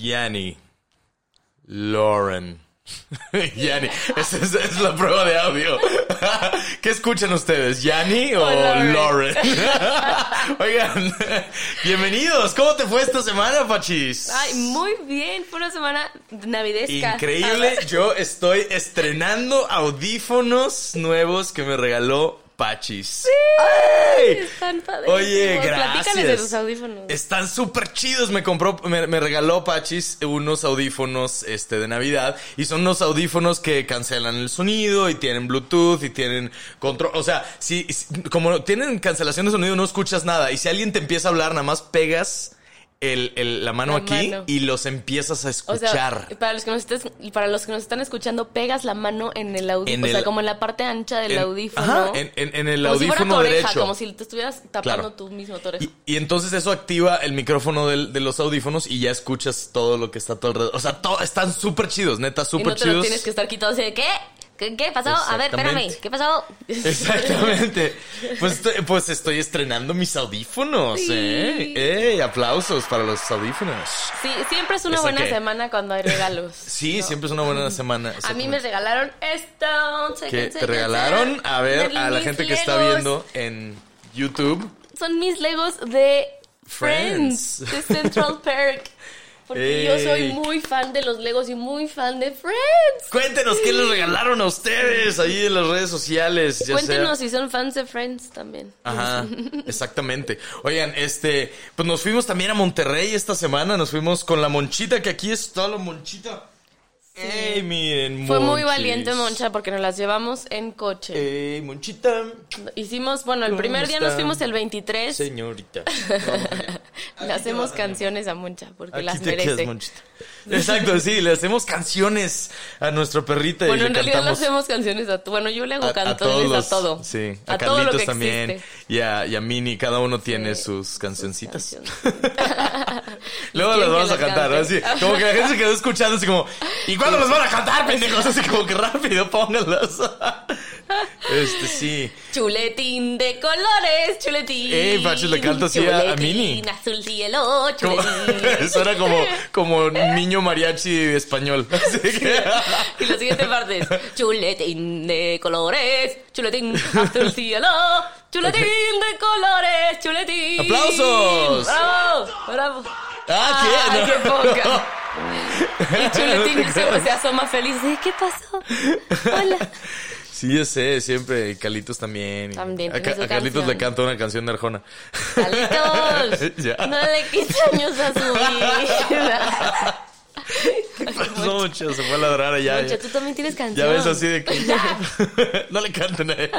Yanni. Lauren. Yanni. Esa es, es la prueba de audio. ¿Qué escuchan ustedes? ¿Yanni o Lauren. Lauren? Oigan, bienvenidos. ¿Cómo te fue esta semana, Pachis? Ay, muy bien. Fue una semana navidesca. Increíble. Yo estoy estrenando audífonos nuevos que me regaló Pachis. ¡Ay! Están padres. Oye, Platícales de gracias. tus audífonos. Están súper chidos. Me compró, me, me regaló Pachis unos audífonos este, de Navidad. Y son unos audífonos que cancelan el sonido y tienen Bluetooth y tienen control. O sea, si, si- como tienen cancelación de sonido, no escuchas nada. Y si alguien te empieza a hablar, nada más pegas el, el- la mano La aquí mano. y los empiezas a O escuchar. sea, para los que nos estés, para los que nos están escuchando, pegas la mano en el audífono, o sea, como en la parte ancha del En- audífono. ajá, en- en- en el como si fuera audífono oreja, derecho. como si te estuvieras tapando Claro. tú mismo tu oreja. Y, y entonces eso activa el micrófono del- de los audífonos y ya escuchas todo lo que está a tu alrededor. O sea, todo, están súper chidos, neta, y súper no te lo chidos. tienes que estar quitando así de ¿qué? ¿Qué, qué pasó? A ver, espérame. ¿qué pasó? Exactamente. Pues estoy, pues estoy estrenando mis audífonos, Sí. ¿eh? ¡Ey! Aplausos para los audífonos. Sí, siempre es una ¿Esa buena qué? semana cuando hay regalos. Sí, siempre es una buena semana. A mí me regalaron esto. chéquense, te regalaron a ver a la gente que está viendo en YouTube. Son mis Legos de Friends. Friends, de Central Perk. Porque yo soy muy fan de los Legos y muy fan de Friends. Cuéntenos qué les regalaron a ustedes ahí en las redes sociales. ya sea- Cuéntenos si son fans de Friends también. Ajá, exactamente. Oigan, este, pues nos fuimos también a Monterrey esta semana, nos fuimos con la Monchita, que aquí está la Monchita. ¡Ey, miren! Fue muy Monchis! valiente Moncha porque nos las llevamos en coche. ¡Ey, Monchita! Hicimos, bueno, el ¿Cómo primer día nos fuimos el 23. Señorita. Le hacemos canciones a Moncha porque Aquí las te quedas, merece. Monchita. Exacto, sí, le hacemos canciones a nuestra perrita y Bueno, le en realidad no cantamos hacemos canciones a todo. Bueno, yo le hago a, a canciones todos a, todo. Sí, a, todo lo Carlitos que también y a, y a Mini, cada uno tiene Sí. sus cancioncitas. Luego ¿Quieren las vamos a cantar, así, como que la gente se quedó escuchando así como, ¿y cuándo las van a cantar, pendejos? Así como que rápido, pónganlas. Este, sí. Chuletín de colores, chuletín. Ey, Pacho, le canto así a- a Mini. Chuletín, azul cielo, Como, chuletín. suena como, como niño mariachi español. Así que, y la siguiente parte es chuletín de colores, chuletín azul cielo, chuletín de colores, chuletín. ¡Aplausos! ¡Bravo! ¡Bravo! Ah, ¿qué? ¡Ay, No. qué poca! Y chuletín se, se asoma feliz. ¿Qué pasó? Hola. Sí, yo sé, siempre. Y Carlitos también. También a, Ca- a canción. le canta una canción de Arjona. Carlitos, Ya. no le quites años a su vida. ¿Qué pasó, mucho? Se fue a ladrar allá. Moncha, tú también tienes canción. Ya ves así de que no le canten a él.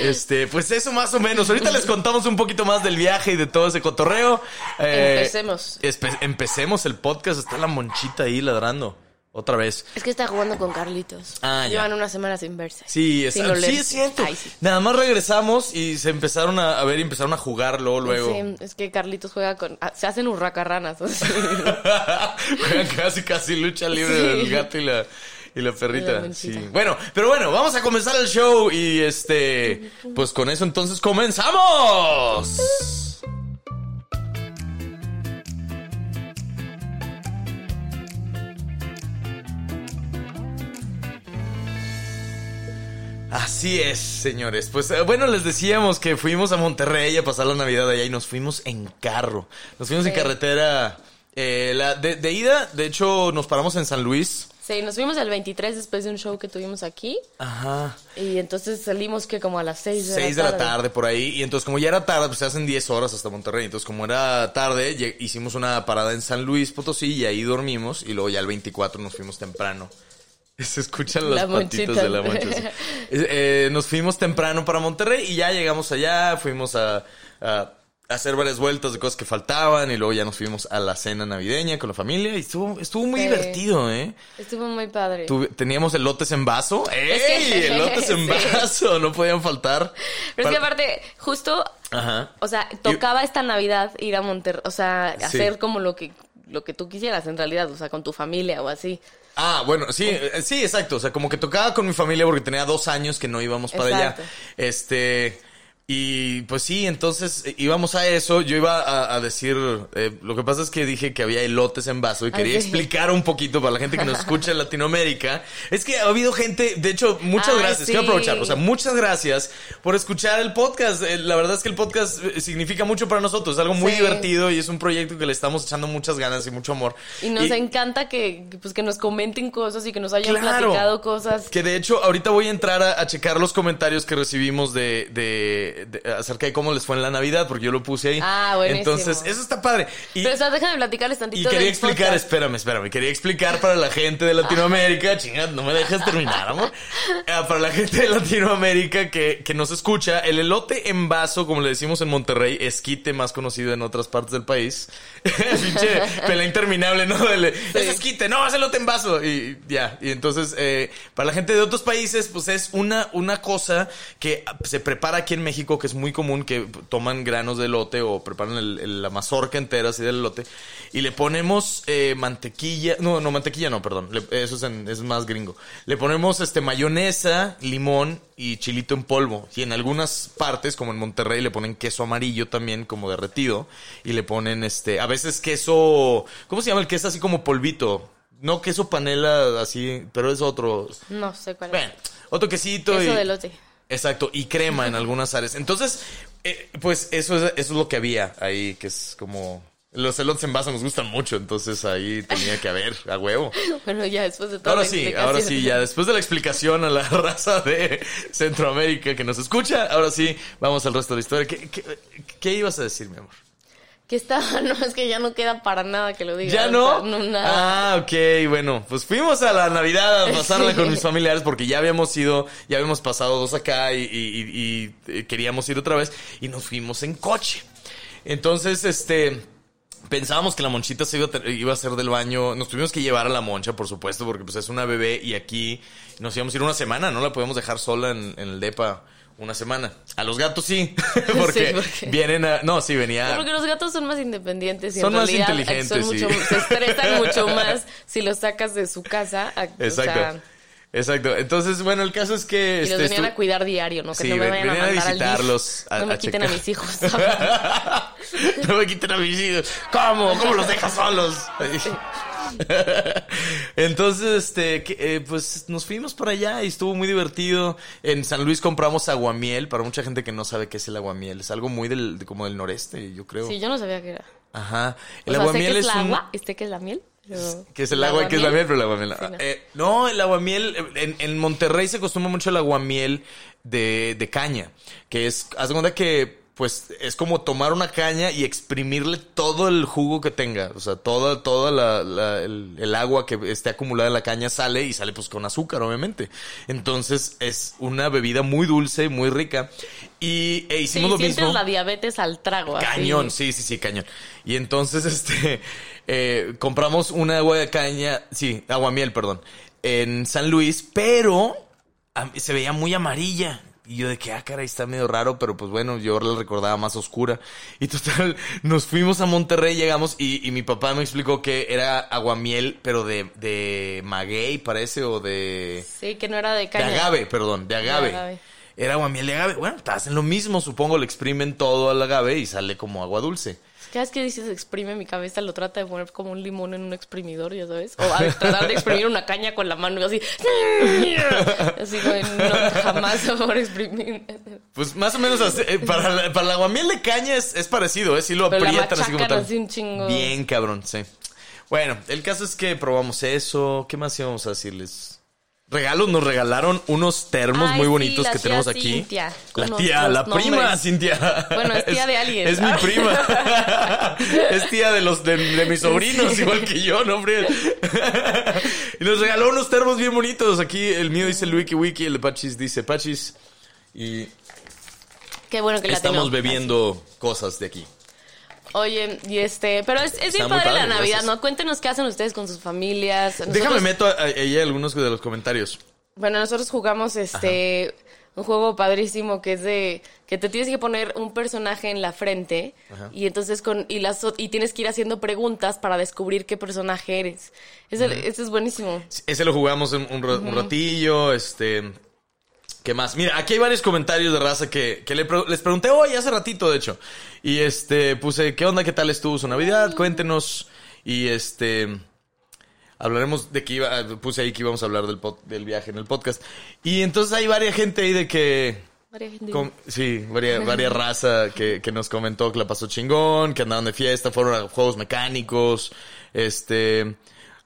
Este, pues eso más o menos. Ahorita les contamos un poquito más del viaje y de todo ese cotorreo. Eh, Empecemos. espe- empecemos el podcast. Está la monchita ahí ladrando. Otra vez. Es que está jugando con Carlitos. Ah, ya. Llevan una semana sin verse. Sí, es, Sin sí, es cierto. Ay, sí. Nada más regresamos y se empezaron a, a ver y empezaron a jugar luego. luego. Sí, es que Carlitos juega con... ah, Se hacen hurracarranas. o sea. Juegan casi, casi lucha libre Sí. el gato y la, y la perrita. La sí. Bueno, pero bueno, vamos a comenzar el show y este, pues con eso entonces comenzamos. Así es, señores. Pues eh, bueno, les decíamos que fuimos a Monterrey a pasar la Navidad allá y nos fuimos en carro. Nos fuimos en carretera Eh, la, de, de ida, de hecho, nos paramos en San Luis. Sí, nos fuimos el 23 después de un show que tuvimos aquí. Ajá. Y entonces salimos que como a las 6 de la 6 de la tarde por ahí. Y entonces, como ya era tarde, pues se hacen 10 horas hasta Monterrey. Entonces, como era tarde, hicimos una parada en San Luis Potosí y ahí dormimos. Y luego ya el 24 nos fuimos temprano. Se escuchan las La patitas monchita. de la moncha. sí. Eh, nos fuimos temprano para Monterrey y ya llegamos allá. Fuimos a, a hacer varias vueltas de cosas que faltaban. Y luego ya nos fuimos a la cena navideña con la familia. Y estuvo, estuvo muy Sí. divertido, ¿eh? Estuvo muy padre. Tuve- teníamos elotes en vaso. ¡Ey! que- elotes en sí. vaso. No podían faltar. Pero es que aparte, justo, Ajá. o sea, tocaba esta Navidad ir a Monterrey, o sea, Sí. hacer como lo que, lo que tú quisieras en realidad, o sea, con tu familia o así. Ah, bueno, sí, eh, sí, exacto. O sea, como que tocaba con mi familia porque tenía dos años que no íbamos para Exacto. allá. Este. Y pues sí, entonces eh, íbamos a eso. Yo iba a, a decir. eh, lo que pasa es que dije que había elotes en vaso y quería explicar un poquito para la gente que nos escucha en Latinoamérica. Es que ha habido gente. De hecho, muchas Ay, gracias. sí. Quiero aprovechar. O sea, muchas gracias por escuchar el podcast. Eh, La verdad es que el podcast eh, significa mucho para nosotros. Es algo muy Sí. divertido y es un proyecto que le estamos echando muchas ganas y mucho amor. Y nos encanta que, que, pues, que nos comenten cosas y que nos hayan Claro. platicado cosas. Que de hecho, ahorita voy a entrar a, a checar los comentarios que recibimos de, de- de- acerca de cómo les fue en la Navidad, porque yo lo puse ahí. Ah, buenísimo. Entonces, eso está padre. Y, Pero, sea, déjame platicarles tantito y quería explicar, podcast. espérame, espérame, quería explicar para la gente de Latinoamérica, chingada, no me dejas terminar, amor. Ah, para la gente de Latinoamérica que, que nos escucha, el elote en vaso, como le decimos en Monterrey, esquite más conocido en otras partes del país. Pinche pelea interminable, ¿no? El- Es esquite, no, es elote en vaso. Y ya, y entonces, eh, para la gente de otros países, pues es una, una cosa que se prepara aquí en México, que es muy común, que toman granos de elote o preparan el- el- la mazorca entera así del elote y le ponemos eh, mantequilla, no, no, mantequilla no, perdón, le- eso es, en- es más gringo. Le ponemos este mayonesa, limón y chilito en polvo. Y en algunas partes, como en Monterrey, le ponen queso amarillo también, como derretido. Y le ponen este, a veces queso, ¿cómo se llama el queso así como polvito? No queso panela así, pero es otro. No sé cuál Bueno, otro quesito Queso y... de elote. Exacto, y crema en algunas áreas. Entonces, eh, pues eso es, eso es lo que había ahí, que es como... Los elotes en vaso nos gustan mucho, entonces ahí tenía que haber, a huevo. Bueno, ya después de todo. Ahora sí, ahora sí, ya después de la explicación a la raza de Centroamérica que nos escucha, ahora sí, vamos al resto de la historia. ¿Qué, qué, qué ibas a decir, mi amor? Que estaba, no, es que ya no queda para nada que lo diga. ¿Ya o no? sea, no, nada. Ah, ok, bueno, pues fuimos a la Navidad a pasarla Sí. con mis familiares porque ya habíamos ido, ya habíamos pasado dos acá y, y- y- y, eh, queríamos ir otra vez y nos fuimos en coche. Entonces, este, pensábamos que la monchita se iba a, iba a hacer del baño, nos tuvimos que llevar a la moncha, por supuesto, porque pues es una bebé y aquí nos íbamos a ir una semana, no la podemos dejar sola en, en el depa una semana. A los gatos sí, porque, Sí, porque- vienen a, no, sí, venía... Porque los gatos son más independientes y Son en más realidad inteligentes, son mucho- sí. se estresan mucho más si los sacas de su casa. a- o Exacto. sea, Exacto. Entonces, bueno, el caso es que... y los este, venían estu- a cuidar diario, ¿no? Que Sí, no me ven- vayan a a mandar al visitarlos, a- no me a quiten checar. a mis hijos. no me quiten a mis hijos. ¿Cómo? ¿Cómo los dejas solos? Entonces, este, que, eh, pues nos fuimos para allá y estuvo muy divertido. En San Luis compramos aguamiel. Para mucha gente que no sabe qué es el aguamiel, es algo muy del, de- como del noreste, yo creo. sí, yo no sabía qué era. Ajá. O El sea, sé aguamiel que es, es la un- agua, este que es la miel. pero- que es el agua y que es la miel, pero el aguamiel. Sí, no. Eh, no, el aguamiel. En, en Monterrey se acostumbra mucho el aguamiel de, de caña. Que es. Haz de cuenta que. Pues es como tomar una caña y exprimirle todo el jugo que tenga. O sea, toda, toda la, la- el, el agua que esté acumulada en la caña sale y sale pues con azúcar, obviamente. Entonces es una bebida muy dulce, muy rica. Y e Sí, hicimos lo sientes mismo. la diabetes al trago. así. Cañón, sí, sí, sí, cañón. Y entonces, este, eh, compramos una agua de caña, sí, aguamiel, perdón, en San Luis, pero se veía muy amarilla. Y yo de que, ah, caray, está medio raro, pero pues bueno, yo la recordaba más oscura. Y total, nos fuimos a Monterrey, llegamos y, y mi papá me explicó que era aguamiel, pero de, de maguey, parece, o de... Sí, que no era de De caña. agave, perdón, de agave. agave. Era aguamiel de agave. Bueno, hacen lo mismo, supongo, le exprimen todo al agave y sale como agua dulce. Cada vez que dices exprime mi cabeza, lo trata de poner como un limón en un exprimidor, ya sabes. O a tratar de exprimir una caña con la mano y así. Así, güey, no, jamás por exprimir. Pues más o menos así, eh, para, la- para el aguamiel de caña es, es parecido, ¿eh? Sí lo Pero la aprietan así como tal. así un chingo. Bien, cabrón, sí. Bueno, el caso es que probamos eso. ¿Qué más íbamos a decirles? Regalos, nos regalaron unos termos Ay, muy bonitos que tenemos aquí. Cintia, la tía, la prima. Cintia. Bueno, es tía de alguien. Es mi prima. es tía de los de, de mis sobrinos, Sí. igual que yo, ¿no, hombre? y nos regaló unos termos bien bonitos. Aquí el mío dice el Wiki Wiki, el de Pachis dice Pachis. Y Qué bueno que la estamos bebiendo cosas de aquí. Oye, y este, pero es, es bien padre, la Navidad, gracias. ¿no? Cuéntenos qué hacen ustedes con sus familias. Déjame meto a- a- ahí algunos de los comentarios. Bueno, nosotros jugamos este un juego padrísimo que es de que te tienes que poner un personaje en la frente y entonces con y las y tienes que ir haciendo preguntas para descubrir qué personaje eres. Ese, ese es buenísimo. Ese lo jugamos un, un un ratillo, este... ¿Qué más? Mira, aquí hay varios comentarios de raza que, que le les pregunté hoy, hace ratito, de hecho. Y este, puse, ¿qué onda? ¿Qué tal estuvo su Navidad? Cuéntenos. Y este... Hablaremos de que iba... Puse ahí que íbamos a hablar del, pod- del viaje en el podcast. Y entonces hay varias gente ahí de que... Varia gente. Com- sí, varias, varias raza que, que nos comentó que la pasó chingón, que andaban de fiesta, fueron a juegos mecánicos, este...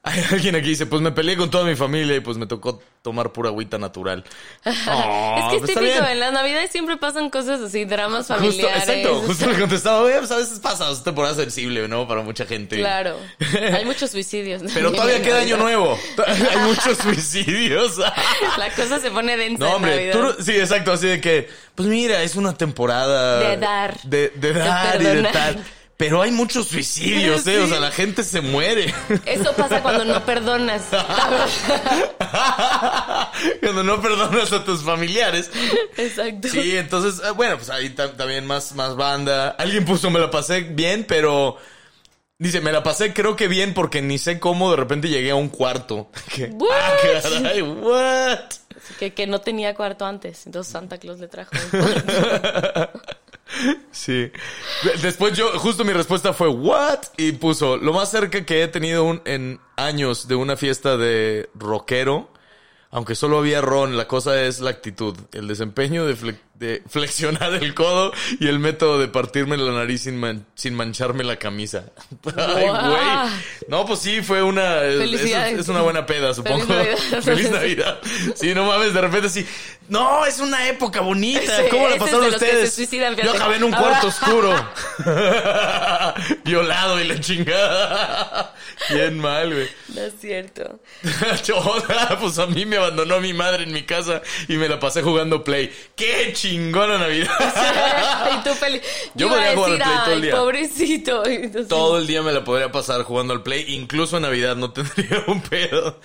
Hay alguien aquí dice, pues me peleé con toda mi familia y pues me tocó tomar pura agüita natural. es Oh, que es pues típico, en las navidades siempre pasan cosas así, dramas Justo, familiares. exacto, justo le contestaba, "Oye, pues a veces pasa, es temporada sensible, ¿no? Para mucha gente. Claro. Hay muchos suicidios. Pero todavía en queda año nuevo. Hay muchos suicidios. La cosa se pone densa No, en hombre, Navidad. tú no- sí, exacto, así de que, pues mira, es una temporada De dar. de, de De dar y de tal. Pero hay muchos suicidios, ¿eh? O sea, la gente se muere. Eso pasa cuando no perdonas. Cuando no perdonas a tus familiares. Exacto. Sí, entonces, eh, bueno, pues ahí ta- también más, más banda. Alguien puso, me la pasé bien, pero... Dice, me la pasé creo que bien porque ni sé cómo de repente llegué a un cuarto. What? ah, caray, what? Que, que no tenía cuarto antes. Entonces Santa Claus le trajo. Sí. De- Después yo, justo mi respuesta fue, ¿what? Y puso, lo más cerca que he tenido un- en años de una fiesta de rockero, aunque solo había ron, la cosa es la actitud, el desempeño de, de flexionar el codo y el método de partirme la nariz sin, man- sin mancharme la camisa. Ay, güey. No, pues sí, fue una... Es, es una buena peda, supongo. Navidad. Feliz Navidad. Sí, no mames, de repente sí. No, es una época bonita. Sí, ¿Cómo la es pasaron ustedes? suicidan, Yo acabé en un cuarto oscuro. Violado y la chingada. Bien mal, güey. No es cierto. Pues a mí me abandonó mi madre en mi casa y me la pasé jugando Play. ¡Qué chingona Navidad! y tú feliz. Yo iba podría jugar al Play todo el "Ay, día". pobrecito. Entonces- Todo el día me la podría pasar jugando al Play, incluso en Navidad no tendría un pedo.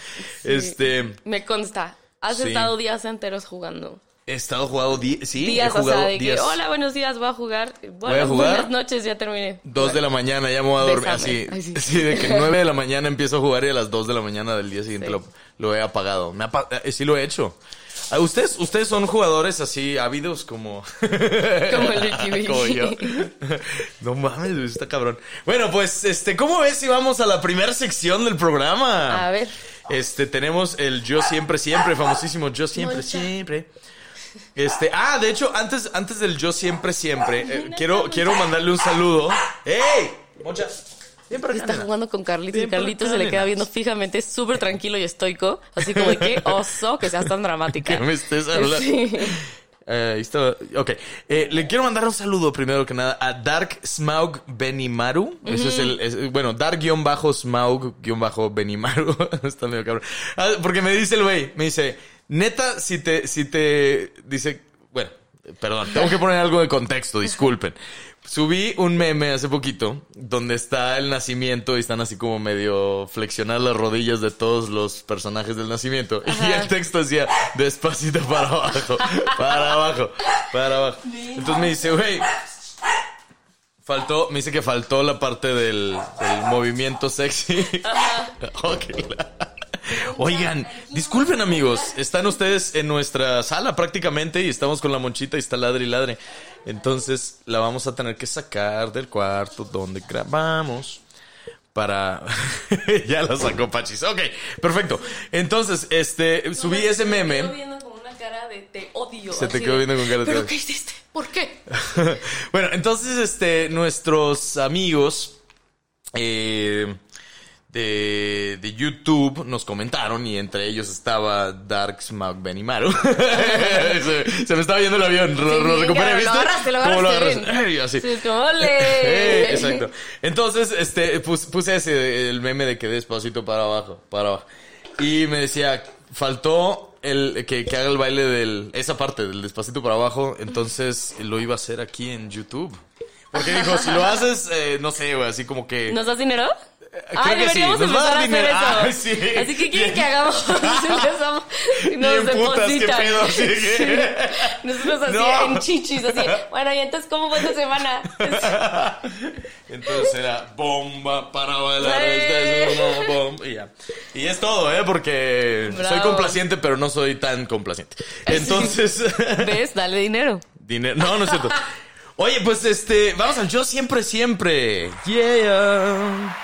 Este, Me consta. Has Sí. estado días enteros jugando. he estado jugando, di- sí, días, he o jugado sea, de días. que, hola, buenos días, voy a jugar. Bueno, a jugar. Buenas noches, ya terminé. Dos de la mañana, ya me voy a dormir así. Bésame. Ay, sí. de que nueve de la mañana empiezo a jugar y a las dos de la mañana del día siguiente Sí. lo, lo he apagado. Me ha pa- eh, sí lo he hecho. Ah, ¿Ustedes, ustedes son jugadores así ávidos como... Como el como yo. No mames, está cabrón. Bueno, pues, este, ¿cómo ves si vamos a la primera sección del programa? A ver. Este, tenemos el Yo Siempre Siempre, famosísimo Yo Siempre Moncha. Siempre. Este, ah, de hecho, antes, antes del Yo Siempre Siempre, eh, quiero, quiero mandarle un saludo. ¡Ey! Moncha. Acá, Está jugando con Carlitos y Ven para Carlitos se le queda viendo fijamente, súper tranquilo y estoico. Así como de qué oso que seas tan dramática. Que me estés hablando. Sí. Eh. Ok. Eh, le quiero mandar un saludo primero que nada a Dark Smaug Benimaru. Ese es el. es- bueno, Dark-Smaug Benimaru. está medio cabrón. Ah, porque me dice el güey, me dice, neta, si te. Si te. Dice. Perdón, tengo que poner algo de contexto, disculpen. Subí un meme hace poquito donde está el nacimiento y están así como medio flexionadas las rodillas de todos los personajes del nacimiento. Y Ajá. el texto decía despacito para abajo, para abajo, para abajo. Entonces me dice, güey, faltó, me dice que faltó la parte del, del movimiento sexy. Ok, la- Oigan, disculpen amigos, están ustedes en nuestra sala prácticamente y estamos con la monchita y está ladre y ladre. Entonces la vamos a tener que sacar del cuarto donde grabamos para... ya la sacó Pachis. Ok, perfecto. Entonces, este, subí ese meme. Me viendo con una cara de te odio. Se te quedó viendo con cara de te ¿Pero odio. qué hiciste? ¿Por qué? bueno, entonces, este, nuestros amigos eh, de, de YouTube nos comentaron y entre ellos estaba Dark Smaug Benimaru. se, se me estaba yendo el avión, lo, Sí, lo recuperé, claro, ¿viste? Lo agarraste, lo así. Sí, Exacto. Entonces, este, pus- puse ese, el meme de que despacito para abajo, para abajo. Y me decía, faltó el que, que haga el baile del, esa parte del despacito para abajo, entonces lo iba a hacer aquí en YouTube. Porque dijo, si lo haces, eh, no sé, güey, así como que... ¿Nos das dinero? Creo Ay, que sí, deberíamos a empezar a hacer eso. Ah, sí. Así que quieren que hagamos. Empezamos y nos Bien putas, qué pedo, que- Nosotros así No. en chichis, así. Bueno, y entonces, ¿cómo fue esta semana? Entonces era bomba para bailar, ¡Sí! esta es una bomba. Y ya. Y es todo, ¿eh? Porque soy complaciente, pero no soy tan complaciente. Entonces... ¿Ves? Dale dinero. Dinero. No, no es cierto. Oye, pues este, vamos al Yo Siempre Siempre. Yeah.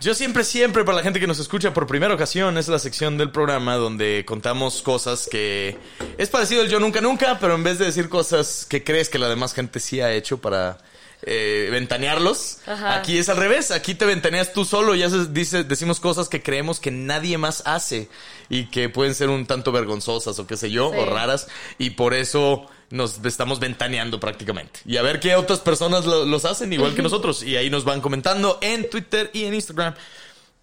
Yo Siempre Siempre, para la gente que nos escucha por primera ocasión, es la sección del programa donde contamos cosas que es parecido al Yo Nunca Nunca, pero en vez de decir cosas que crees que la demás gente sí ha hecho para eh, ventanearlos, Ajá. aquí es al revés. Aquí te ventaneas tú solo y haces, dice, decimos cosas que creemos que nadie más hace y que pueden ser un tanto vergonzosas o qué sé yo, Sí. o raras, y por eso nos estamos ventaneando prácticamente. Y a ver qué otras personas lo- los hacen igual que nosotros. Y ahí nos van comentando en Twitter y en Instagram.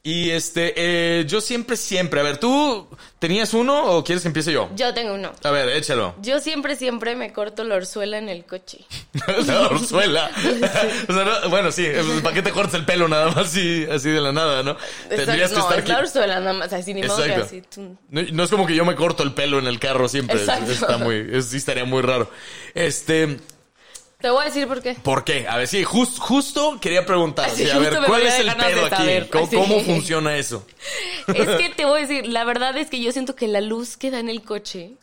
Y este, eh, yo siempre, siempre. A ver, ¿tú tenías uno o quieres que empiece yo? Yo tengo uno. A ver, échalo. Yo siempre, siempre me corto la orzuela en el coche. La orzuela. O sea, no- bueno, sí, pues, ¿para qué te cortas el pelo nada más así, así de la nada, no? Tendrías que no, estar es la qui- orzuela nada más. Así ni modo que Exacto. así. No, no es como que yo me corto el pelo en el carro siempre. Exacto. Está muy, es- sí estaría muy raro. Este, Te voy a decir por qué. ¿por qué? A ver, sí, jus- justo quería preguntar. Sí, a ver, ¿cuál es el pedo aquí? saber. ¿Cómo, Sí. cómo funciona eso? Es que te voy a decir, la verdad es que yo siento que la luz que da en el coche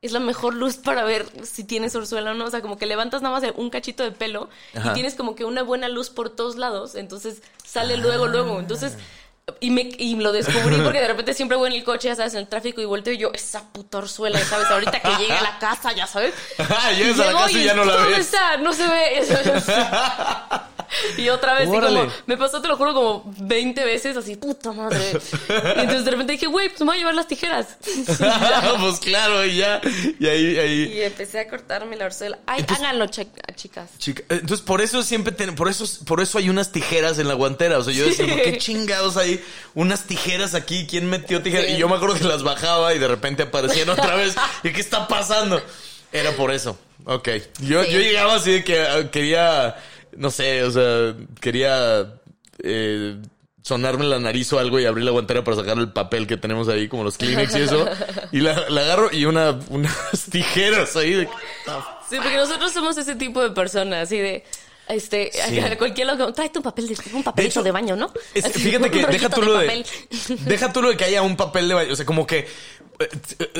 es la mejor luz para ver si tienes orzuela o no. O sea, como que levantas nada más un cachito de pelo Ajá. y tienes como que una buena luz por todos lados. Entonces sale luego, luego. Entonces. Y, me, y lo descubrí porque de repente siempre voy en el coche, ya sabes, en el tráfico y volteo y yo, esa puta orzuela, ya sabes, ahorita que llegue a la casa, ya sabes. Llegas a la casa y ya no la ¿dónde ves. está? No se ve. y otra vez, y como, me pasó, te lo juro, como 20 veces, así, puta madre. Y entonces de repente dije, güey, pues me voy a llevar las tijeras. pues claro, y ya. Y ahí, ahí. Y empecé a cortarme la orzuela. Ay, háganlo, chi- chicas. Chica, eh, entonces por eso siempre ten- por eso por eso hay unas tijeras en la guantera, o sea, yo decía, Sí. "¿Por ¿qué chingados hay unas tijeras aquí? ¿Quién metió tijeras?" Sí. Y yo me acuerdo que las bajaba y de repente aparecían otra vez. ¿Y qué está pasando? Era por eso. Ok. Yo Sí. yo llegaba así de que ah, quería no sé, o sea, quería eh, sonarme la nariz o algo y abrir la guantera para sacar el papel que tenemos ahí, como los Kleenex y eso. Y la, la agarro y una, unas tijeras ahí de... Sí, porque nosotros somos ese tipo de personas, así de. Este, Sí. a cualquier lado, tráete un papel de, un papelito hecho, de, baño, ¿no? Es- fíjate que deja tú lo de, papel. deja tú lo de que haya un papel de baño, o sea, como que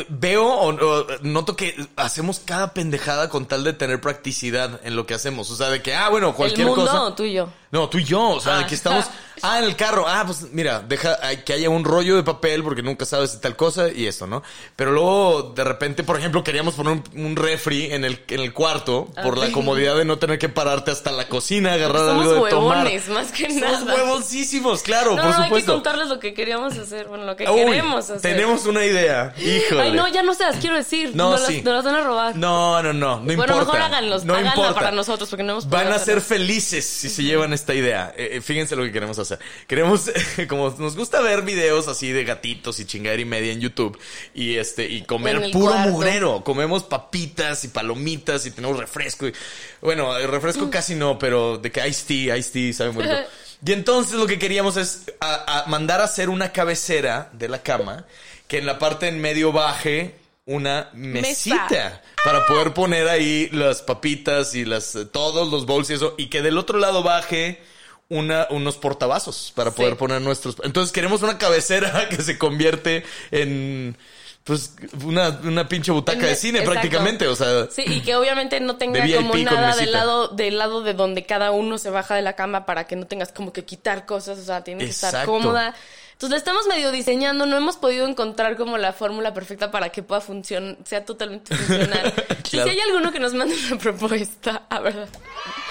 veo o, o noto que hacemos cada pendejada con tal de tener practicidad en lo que hacemos, o sea, de que ah, bueno, ¿El cualquier mundo cosa. o tú y yo? No, tú y yo, o sea, de Ah. que estamos, ah, en el carro, ah, pues mira, deja que haya un rollo de papel porque nunca sabes tal cosa y esto, ¿no? Pero luego, de repente, por ejemplo, queríamos poner un, un refri en el, en el cuarto por la comodidad de no tener que pararte hasta la cocina, agarrar Somos algo de tomar. huevones, más que Somos nada. huevosísimos, claro, No, por no, hay que supuesto. contarles lo que queríamos hacer, bueno, lo que Uy, queremos hacer. Tenemos una idea, híjole. Ay, no, ya no se las quiero decir. No, No, sí. las, nos las van a robar. No, no, no, no bueno, importa. mejor háganlos, no háganla importa. para nosotros, porque no hemos Van a ser hacerlo. felices si se llevan esta idea. Eh, eh, fíjense lo que queremos hacer. Queremos, como nos gusta ver videos así de gatitos y chingadera y media en YouTube y este y comer puro cuarto. mugrero. Comemos papitas y palomitas y tenemos refresco. Y, bueno, el refresco casi no, pero de que iced tea, iced tea sabe muy rico. Y entonces lo que queríamos es a- a mandar a hacer una cabecera de la cama que en la parte en medio baje una mesita para poder poner ahí las papitas y las eh, todos los bowls y eso y que del otro lado baje una unos portavasos para Sí. poder poner nuestros entonces queremos una cabecera que se convierte en pues una, una pinche butaca En- de cine exacto. prácticamente, o sea, Sí, y que obviamente no tenga De como nada del lado, del lado de donde cada uno se baja de la cama para que no tengas como que quitar cosas, o sea, tiene que estar cómoda. Entonces la estamos medio diseñando, no hemos podido encontrar como la fórmula perfecta para que pueda funcionar, sea totalmente funcional. Y si hay alguno que nos mande una propuesta, a ver.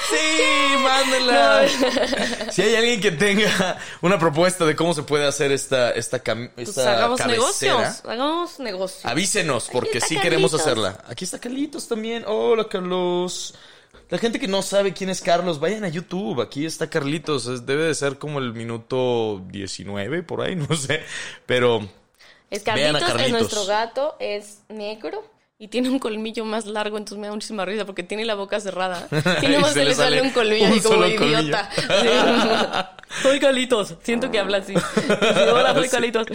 sí, mándenla. Si hay alguien que tenga una propuesta de cómo se puede hacer esta esta, cam- Pues hagamos cabecera, negocios, hagamos negocios. Avísenos, porque sí queremos hacerla. Aquí está Carlitos también. Hola, Carlos. La gente que no sabe quién es Carlos, vayan a YouTube. Aquí está Carlitos. Es- debe de ser como el minuto 19, por ahí, no sé. Pero Es Vean a Carlitos, es Carlitos. nuestro gato, es negro y tiene un colmillo más largo, entonces me da muchísima risa porque tiene la boca cerrada. Y Y nomás se, le sale un colmillo un y como idiota. Sí. Soy Carlitos. Siento que habla así. Hola, soy Carlitos.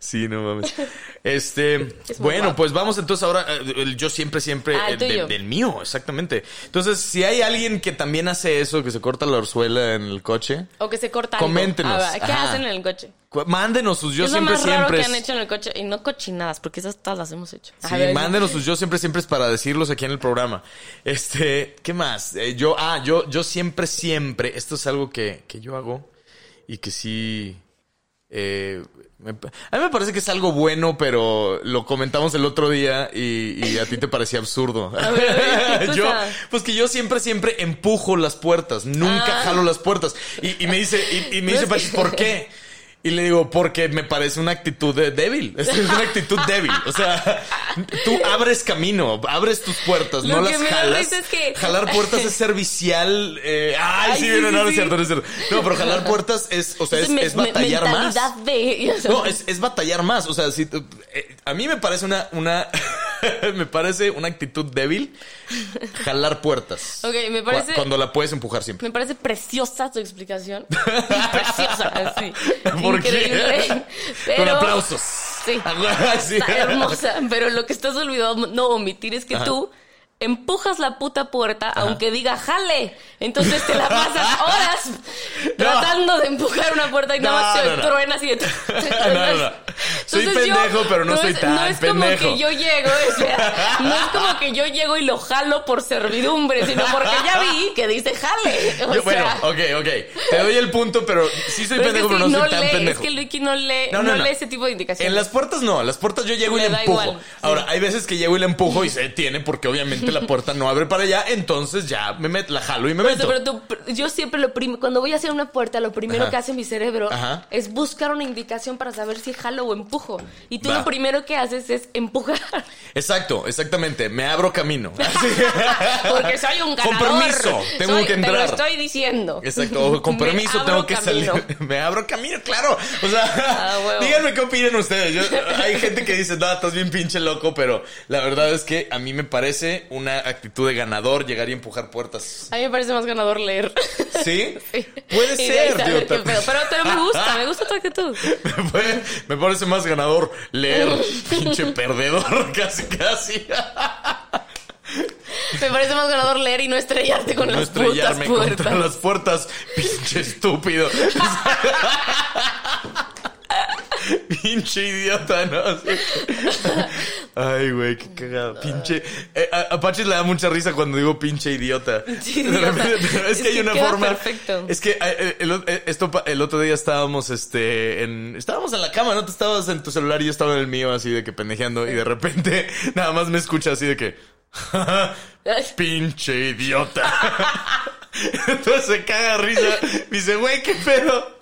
Sí, no mames. Este, Es bueno, guapo. pues vamos entonces ahora, eh, el yo siempre, siempre, Ah, el de- tuyo. del mío, exactamente. Entonces, si hay alguien que también hace eso, que se corta la orzuela en el coche, O que se corta algo. Coméntenos. A ver, ¿Qué Ajá. hacen en el coche? Mándenos sus yo ¿Qué es lo siempre, más raro siempre. que han hecho en el coche? Y no cochinadas, porque esas todas las hemos hecho. Sí, ver, mándenos sus yo siempre, siempre es para decirlos aquí en el programa. Este, ¿qué más? Eh, yo, ah, yo, yo siempre, siempre, esto es algo que, que yo hago y que sí, eh, me- a mí me parece que es algo bueno, pero lo comentamos el otro día y, y a ti te parecía absurdo. A ver, a ver, ¿qué yo, pues que yo siempre, siempre empujo las puertas, nunca Ah. jalo las puertas. Y, y me dice, y, y me dice, ¿por qué? Y le digo, porque me parece una actitud de débil. Es una actitud débil. O sea, tú abres camino, abres tus puertas, Lo no las jalas. es que- Jalar puertas es servicial. eh, ay, Ay, sí, sí, no, no, sí, no, es sí. cierto, no es cierto. No, pero jalar puertas es, o sea, es, me- es me- batallar más. de... No, es, es batallar más. O sea, si, eh, a mí me parece una, una, me parece una actitud débil jalar puertas. Ok, me parece... Cuando la puedes empujar siempre. Me parece preciosa tu explicación. preciosa. ¿Por Increíble. Pero, Con aplausos. Sí. Sí. Está hermosa. Pero lo que estás olvidando no omitir es que tú empujas la puta puerta aunque diga jale. Entonces te la pasas horas tratando de empujar una puerta y nada más te no, truenas y te No, no, no. Soy Entonces yo- pendejo, pero no soy es, tan No es como que yo llego, espera, no es como que yo llego y lo jalo por servidumbre, sino porque ya vi que dice jale. O Yo, bueno, sea, ok, ok. Te doy el punto, pero sí soy pero es pendejo, pero no soy tan lee, pendejo. Es que Luiki no lee, No, lee ese tipo de indicaciones. En las puertas no, en las puertas yo llego y Le empujo. igual, sí. Ahora, hay veces que llego y le empujo y se detiene porque obviamente la puerta no abre para allá, entonces ya me met, la jalo y me meto. pero tú- yo siempre lo prim- cuando voy a hacer una puerta, lo primero Ajá. que hace mi cerebro Ajá. es buscar una indicación para saber si jalo o empujo. Y tú Va. lo primero que haces es empujar. Exacto, exactamente. Me abro camino. Porque soy un Con ganador. permiso, tengo Soy- que Te lo entrar. estoy diciendo. Exacto, con permiso tengo que camino. salir. Me abro camino, claro. O sea, Ah, díganme qué opinan ustedes. Yo- hay gente que dice, no, estás bien pinche loco, pero la verdad es que a mí me parece una actitud de ganador llegar y empujar puertas. A mí me parece más ganador leer. ¿Sí? Sí. Puede Y ser, tío. Pero, pero me gusta, me gusta tu actitud. Me, puede- me parece más ganador leer, pinche perdedor, casi, casi. Me parece más ganador leer y no estrellarte con No las putas estrellarme puertas. contra las puertas, pinche estúpido. pinche idiota, ¿no? Ay, güey, qué cagado. Pinche. eh, a, a Pachis le da mucha risa cuando digo pinche idiota. Idiota. pero es, que hay una forma. perfecto. Es que eh, eh, el, eh, esto, el otro día estábamos este en estábamos en la cama, ¿no? Tú estabas en tu celular y yo estaba en el mío así de que pendejeando y de repente nada más me escucha así de que pinche idiota. entonces se caga risa. Me dice, güey, qué pedo.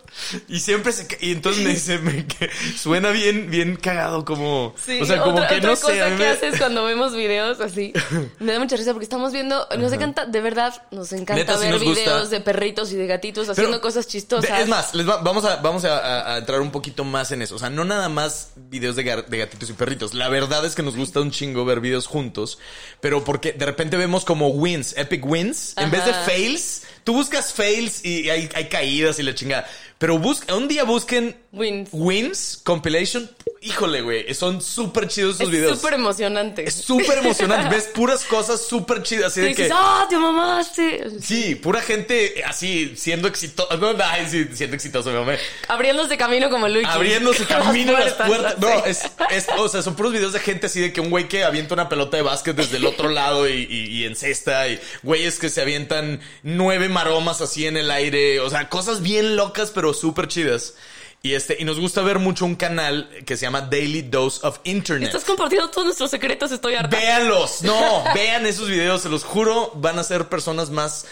Y siempre se y entonces me dice me- que suena bien bien cagado como Sí, o sea, como otra, que otra no cosa sé, haces cuando vemos videos así. Me da mucha risa porque estamos viendo, nos encanta, de verdad, nos encanta Neta, sí ver gusta. videos de perritos y de gatitos Pero- haciendo cosas chistosas. Es más, les va- vamos, a, vamos a, a- a entrar un poquito más en eso. O sea, no nada más videos de, gatitos y perritos. La verdad es que nos gusta un chingo ver videos juntos, pero porque de repente vemos como wins, epic wins. En vez de fails, tú buscas fails y hay, hay caídas y la chingada. Pero busca, un día busquen Wins. wins, compilation. Híjole, güey, son súper chidos esos Es videos. súper emocionante. Es súper emocionante. Ves puras cosas súper chidas. Así Y de que. ¡ah, te mamaste! Sí, pura gente así, siendo exitoso. No, no, ay, sí, siendo exitoso, mi mamá. Abriéndose camino como Luigi. Abriéndose camino las puertas. No, es, es- o sea, son puros videos de gente así de que un güey que avienta una pelota de básquet desde el otro lado y, y, y en cesta, y güeyes que se avientan nueve maromas así en el aire. O sea, cosas bien locas, pero súper chidas. Y este, y nos gusta ver mucho un canal que se llama Daily Dose of Internet. Estás compartiendo todos nuestros secretos, estoy harta. Véanlos, no, vean esos videos, se los juro, van a ser personas más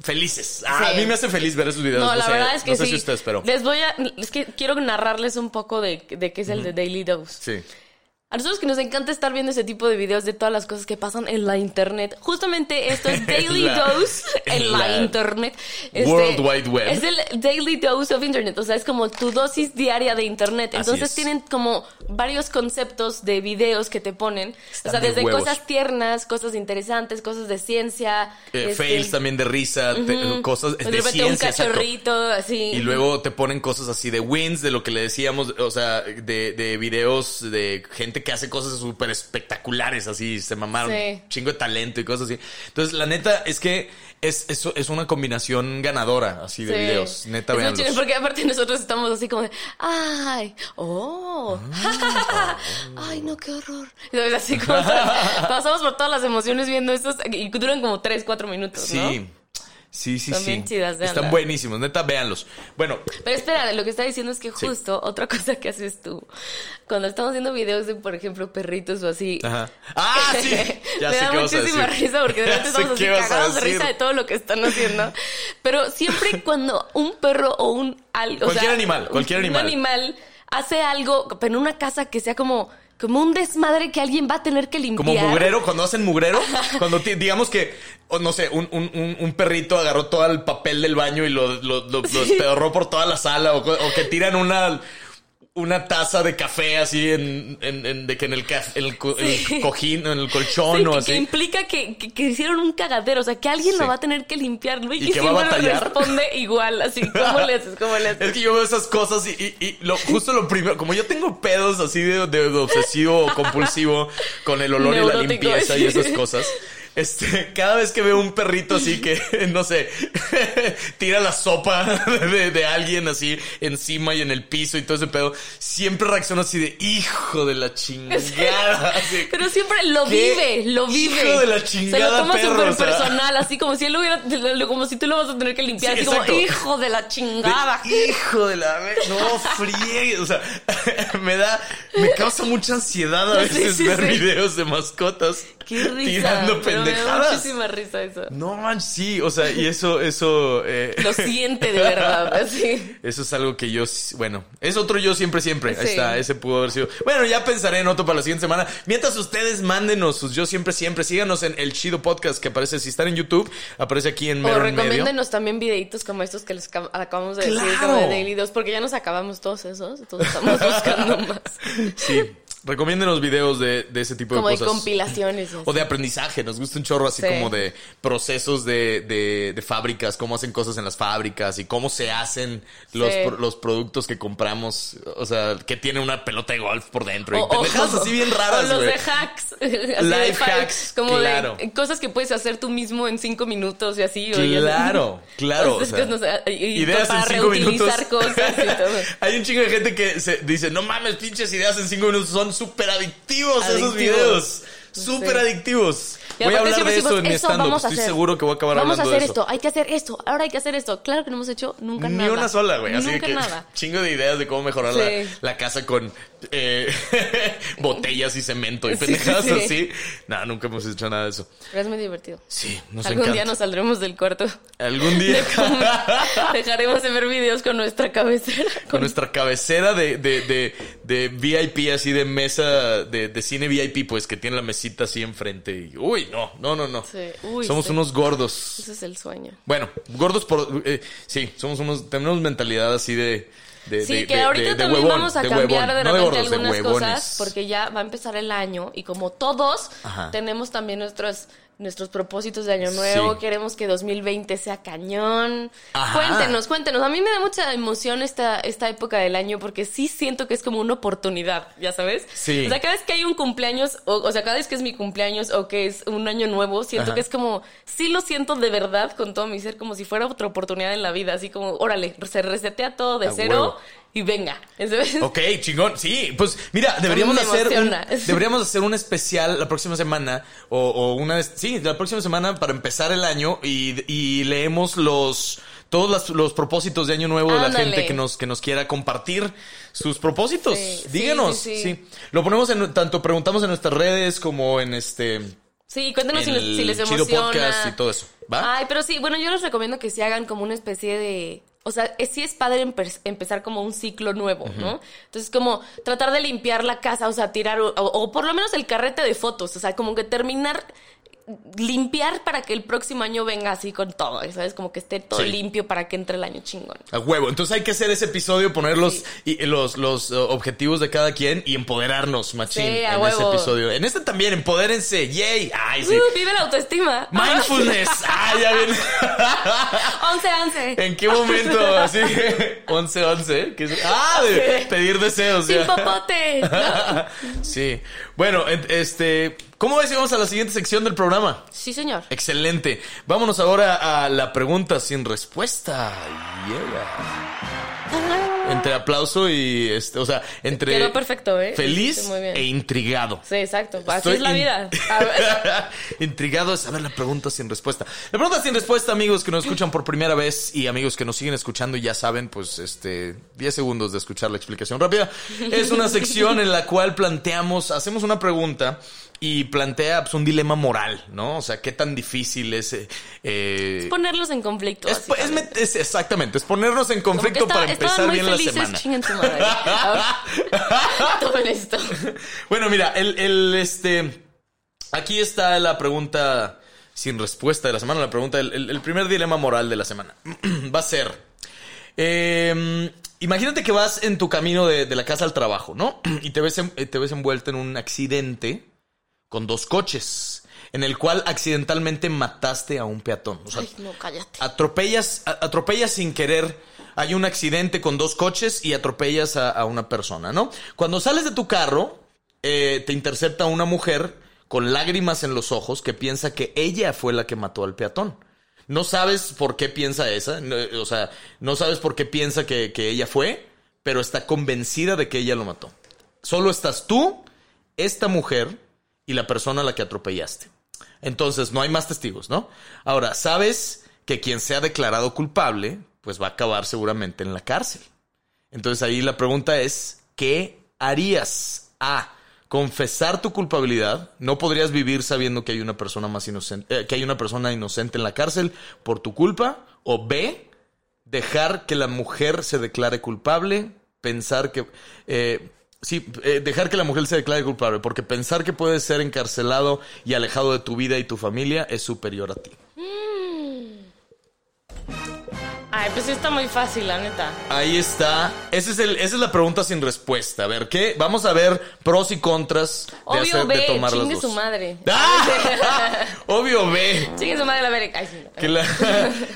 felices. Ah, Sí. A mí me hace feliz ver esos videos. No, la sé, verdad es que no sé sí. si ustedes, pero Les voy a. Es que quiero narrarles un poco de, de qué es el de Daily Dose. sí. A nosotros que nos encanta estar viendo ese tipo de videos de todas las cosas que pasan en la internet. Justamente esto es Daily La- Dose en la, la internet. Este, World Wide Web. Es el Daily Dose of Internet. O sea, es como tu dosis diaria de internet. Entonces es. tienen como varios conceptos de videos que te ponen. Están o sea, de desde huevos. cosas tiernas, cosas interesantes, cosas de ciencia. Eh, este, fails también de risa, te- cosas de ciencia. un exacto. cachorrito, así. Y luego te ponen cosas así de wins, de lo que le decíamos, o sea, de, de videos de gente que hace cosas súper espectaculares, así, se mamaron, Sí. chingo de talento y cosas así. Entonces, la neta es que es, es, es una combinación ganadora, así, de Sí. videos. Neta, chido, porque aparte nosotros estamos así como de, ay, oh, ay, no, qué horror. Entonces, así como, pasamos por todas las emociones viendo estos y duran como 3, 4 minutos, ¿no? Sí. Sí, sí, sí. bien chidas, Están buenísimos, neta, véanlos. Bueno, Pero espera, lo que está diciendo es que Sí. justo otra cosa que haces tú, cuando estamos viendo videos de, por ejemplo, perritos o así. ajá. Ah, sí. Ya me sé da qué vas a muchísima decir. risa porque de repente estamos así cagados de risa de todo lo que están haciendo. Pero siempre cuando un perro o un algo. Cualquier animal, cualquier animal. Un animal hace algo, pero en una casa que sea como, como un desmadre que alguien va a tener que limpiar. Como mugrero, cuando hacen mugrero, cuando digamos que, o no sé, un, un- un- perrito agarró todo el papel del baño y lo, lo, lo- lo despedorró por toda la sala, o, o que tiran una, una taza de café así en, en- en- de que en el, el, el Sí. cojín, en el Sí, colchón o que, así. que implica que, que- que hicieron un cagadero, o sea, que alguien Sí. lo va a tener que limpiar. Luigi ¿Y que va a batallar? responde igual, así, ¿cómo le haces? ¿Cómo le haces? Es que yo veo esas cosas y, y- y lo, justo lo primero, como yo tengo pedos así de, de- de obsesivo o compulsivo con el olor y la limpieza y esas cosas. Este, cada vez que veo un perrito así que, no sé, tira la sopa de, de alguien así encima y en el piso y todo ese pedo, siempre reacciono así de hijo de la chingada. así. Pero siempre lo ¿Qué vive, lo vive. hijo de la Se chingada, lo toma súper personal, así como si él hubiera, como si tú lo vas a tener que limpiar, Sí, así como, hijo de la De chingada. hijo de la no friegue, o sea, me da, me causa mucha ansiedad a veces sí, ver videos de mascotas Qué risa. tirando pero me da pendejadas. muchísima risa eso. No man, sí, o sea, y eso, eso, eh, Lo siente de verdad, así. eso es algo que yo, bueno, es otro yo siempre, siempre. Ahí está, ese pudo haber sido. Bueno, ya pensaré en otro para la siguiente semana. Mientras ustedes mándenos sus yo siempre, siempre, síganos en el Chido Podcast que aparece, si están en YouTube, aparece aquí en O medio. recomiéndenos también videitos como estos que les acab- acabamos de decir, ¡Claro! como de Daily 2, porque ya nos acabamos todos esos, entonces estamos buscando más. Sí, recomiéndenos videos de, de ese tipo Como de de cosas. compilaciones. y así. O de aprendizaje, nos gusta un chorro así Sí. como de procesos de, de, de fábricas, cómo hacen cosas en las fábricas y cómo se hacen los, Sí. los productos que compramos. O sea, que tiene una pelota de golf por dentro. Y O- o- pendejadas así bien raras, O los de hacks. de Life hacks, Como claro. de cosas que puedes hacer tú mismo en cinco minutos y así. Claro, claro. O sea, y- y ideas para en cinco minutos. reutilizar cosas y todo. Hay un chingo de gente que se dice, no mames, pinches ideas en cinco minutos son súper adictivos esos videos. Súper Sí. adictivos. Y Voy a hablar de eso en mi "Eso stand-up. vamos a Estoy seguro que voy a acabar Vamos hablando de eso. esto, hay que hacer esto, ahora hay que hacer esto. Claro que no hemos hecho nunca Ni nada. una sola, güey. Así Nunca que nada. chingo de ideas de cómo mejorar Sí. la, la casa con eh, botellas y cemento y Sí, pendejadas sí. así. No, nunca hemos hecho nada de eso. Pero es muy divertido. Sí, nos Algún encanta. día nos saldremos del cuarto. Algún día. Dejaremos de ver videos con nuestra cabecera. con nuestra cabecera de, de, de, de VIP, así de mesa de, de cine VIP, pues que tiene la mesita así enfrente. Y, uy, no, no, no, no. Uy, somos unos gordos. Ese es el sueño. Bueno, gordos por. eh, sí, somos unos. Tenemos mentalidad así de. De Sí, de- que de- ahorita también huevón, vamos a cambiar huevón. de No repente gordos, algunas cosas porque ya va a empezar el año y como todos Ajá. tenemos también nuestros nuestros propósitos de año nuevo, Sí. queremos que 2020 sea cañón. Ajá. Cuéntenos, cuéntenos. A mí me da mucha emoción esta, esta época del año porque sí siento que es como una oportunidad, ¿ya sabes? Sí. O sea, cada vez que hay un cumpleaños, o, o sea, cada vez que es mi cumpleaños o que es un año nuevo, siento Ajá. que es como, sí lo siento de verdad con todo mi ser, como si fuera otra oportunidad en la vida, así como, órale, se resetea todo de A cero huevo. Y venga. Ok, chingón. Sí, pues mira, deberíamos hacer un, deberíamos hacer un especial la próxima semana o, o una vez- sí, la próxima semana para empezar el año y, y leemos los todos los propósitos de año nuevo de la gente que nos que nos quiera compartir sus propósitos. Sí, Díganos, sí. Lo ponemos en tanto preguntamos en nuestras redes como en este Sí, cuéntenos si les, si les Chido emociona. Podcast y todo eso. ¿Va? Ay, pero sí, bueno, yo les recomiendo que sí hagan como una especie de... O sea, es- sí es padre empe- empezar como un ciclo nuevo, ¿no? Entonces, como tratar de limpiar la casa, o sea, tirar, o, o por lo menos el carrete de fotos, o sea, como que terminar, limpiar para que el próximo año venga así con todo, ¿sabes? Como que esté todo Sí. limpio para que entre el año chingón. A huevo. Entonces hay que hacer ese episodio, poner los, Sí. y, los, los uh, objetivos de cada quien y empoderarnos, machín, Sí, a en ese huevo. episodio. En este también, empodérense. Yay. Ay, sí. Uh, vive la autoestima. Mindfulness. Ay, ya ven. 11, 11. ¿En qué momento? Así. 11, 11. ¿Qué es? Ah, de pedir deseos. Sin ya. popote. Sí. Bueno, en- este. ¿Cómo ves si vamos a la siguiente sección del programa? Sí, señor. Excelente. Vámonos ahora a la pregunta sin respuesta. Yeah. Entre aplauso y este, o sea, entre Quedó perfecto, ¿eh? feliz e intrigado. Sí, exacto. Así Estoy es la vida. Intrigado de saber la pregunta sin respuesta. La pregunta sin respuesta, amigos que nos escuchan por primera vez y amigos que nos siguen escuchando y ya saben, pues, este, 10 segundos de escuchar la explicación rápida. Es una sección en la cual planteamos, hacemos una pregunta y plantea pues, un dilema moral, ¿no? O sea, qué tan difícil es. eh, eh, Ponerlos en conflicto. es, es es- exactamente, es ponernos en conflicto para empezar muy bien la semana. su madre. Ahora, esto. Bueno, mira, el, el, este. Aquí está la pregunta sin respuesta de la semana. La pregunta, el, primer dilema moral de la semana. Va a ser. eh, imagínate que vas en tu camino de, de la casa al trabajo, ¿no? Y te ves, en- te ves envuelto en un accidente con dos coches. En el cual accidentalmente mataste a un peatón. O sea, Ay, no, cállate. atropellas, a- atropellas sin querer. Hay un accidente con dos coches y atropellas a, a una persona, ¿no? Cuando sales de tu carro, eh, te intercepta una mujer con lágrimas en los ojos que piensa que ella fue la que mató al peatón. No sabes por qué piensa esa, no, o sea, no sabes por qué piensa que, que ella fue, pero está convencida de que ella lo mató. Solo estás tú, esta mujer y la persona a la que atropellaste. Entonces, no hay más testigos, ¿no? Ahora, sabes que quien sea declarado culpable, pues va a acabar seguramente en la cárcel. Entonces ahí la pregunta es, ¿qué harías? A. Confesar tu culpabilidad. No podrías vivir sabiendo que hay una persona más inocente, eh, que hay una persona inocente en la cárcel por tu culpa. O B. Dejar que la mujer se declare culpable. Pensar que. eh, sí, eh, dejar que la mujer se declare culpable. Porque pensar que puedes ser encarcelado y alejado de tu vida y tu familia es superior a ti. Ay, pues está muy fácil, la neta. Ahí está. Ese es el, esa es la pregunta sin respuesta. A ver, ¿qué? Vamos a ver pros y contras de, Obvio hacer, de B, tomar las dos. su madre. ¡Ah! Obvio B. Chingue su madre la verga. Que la,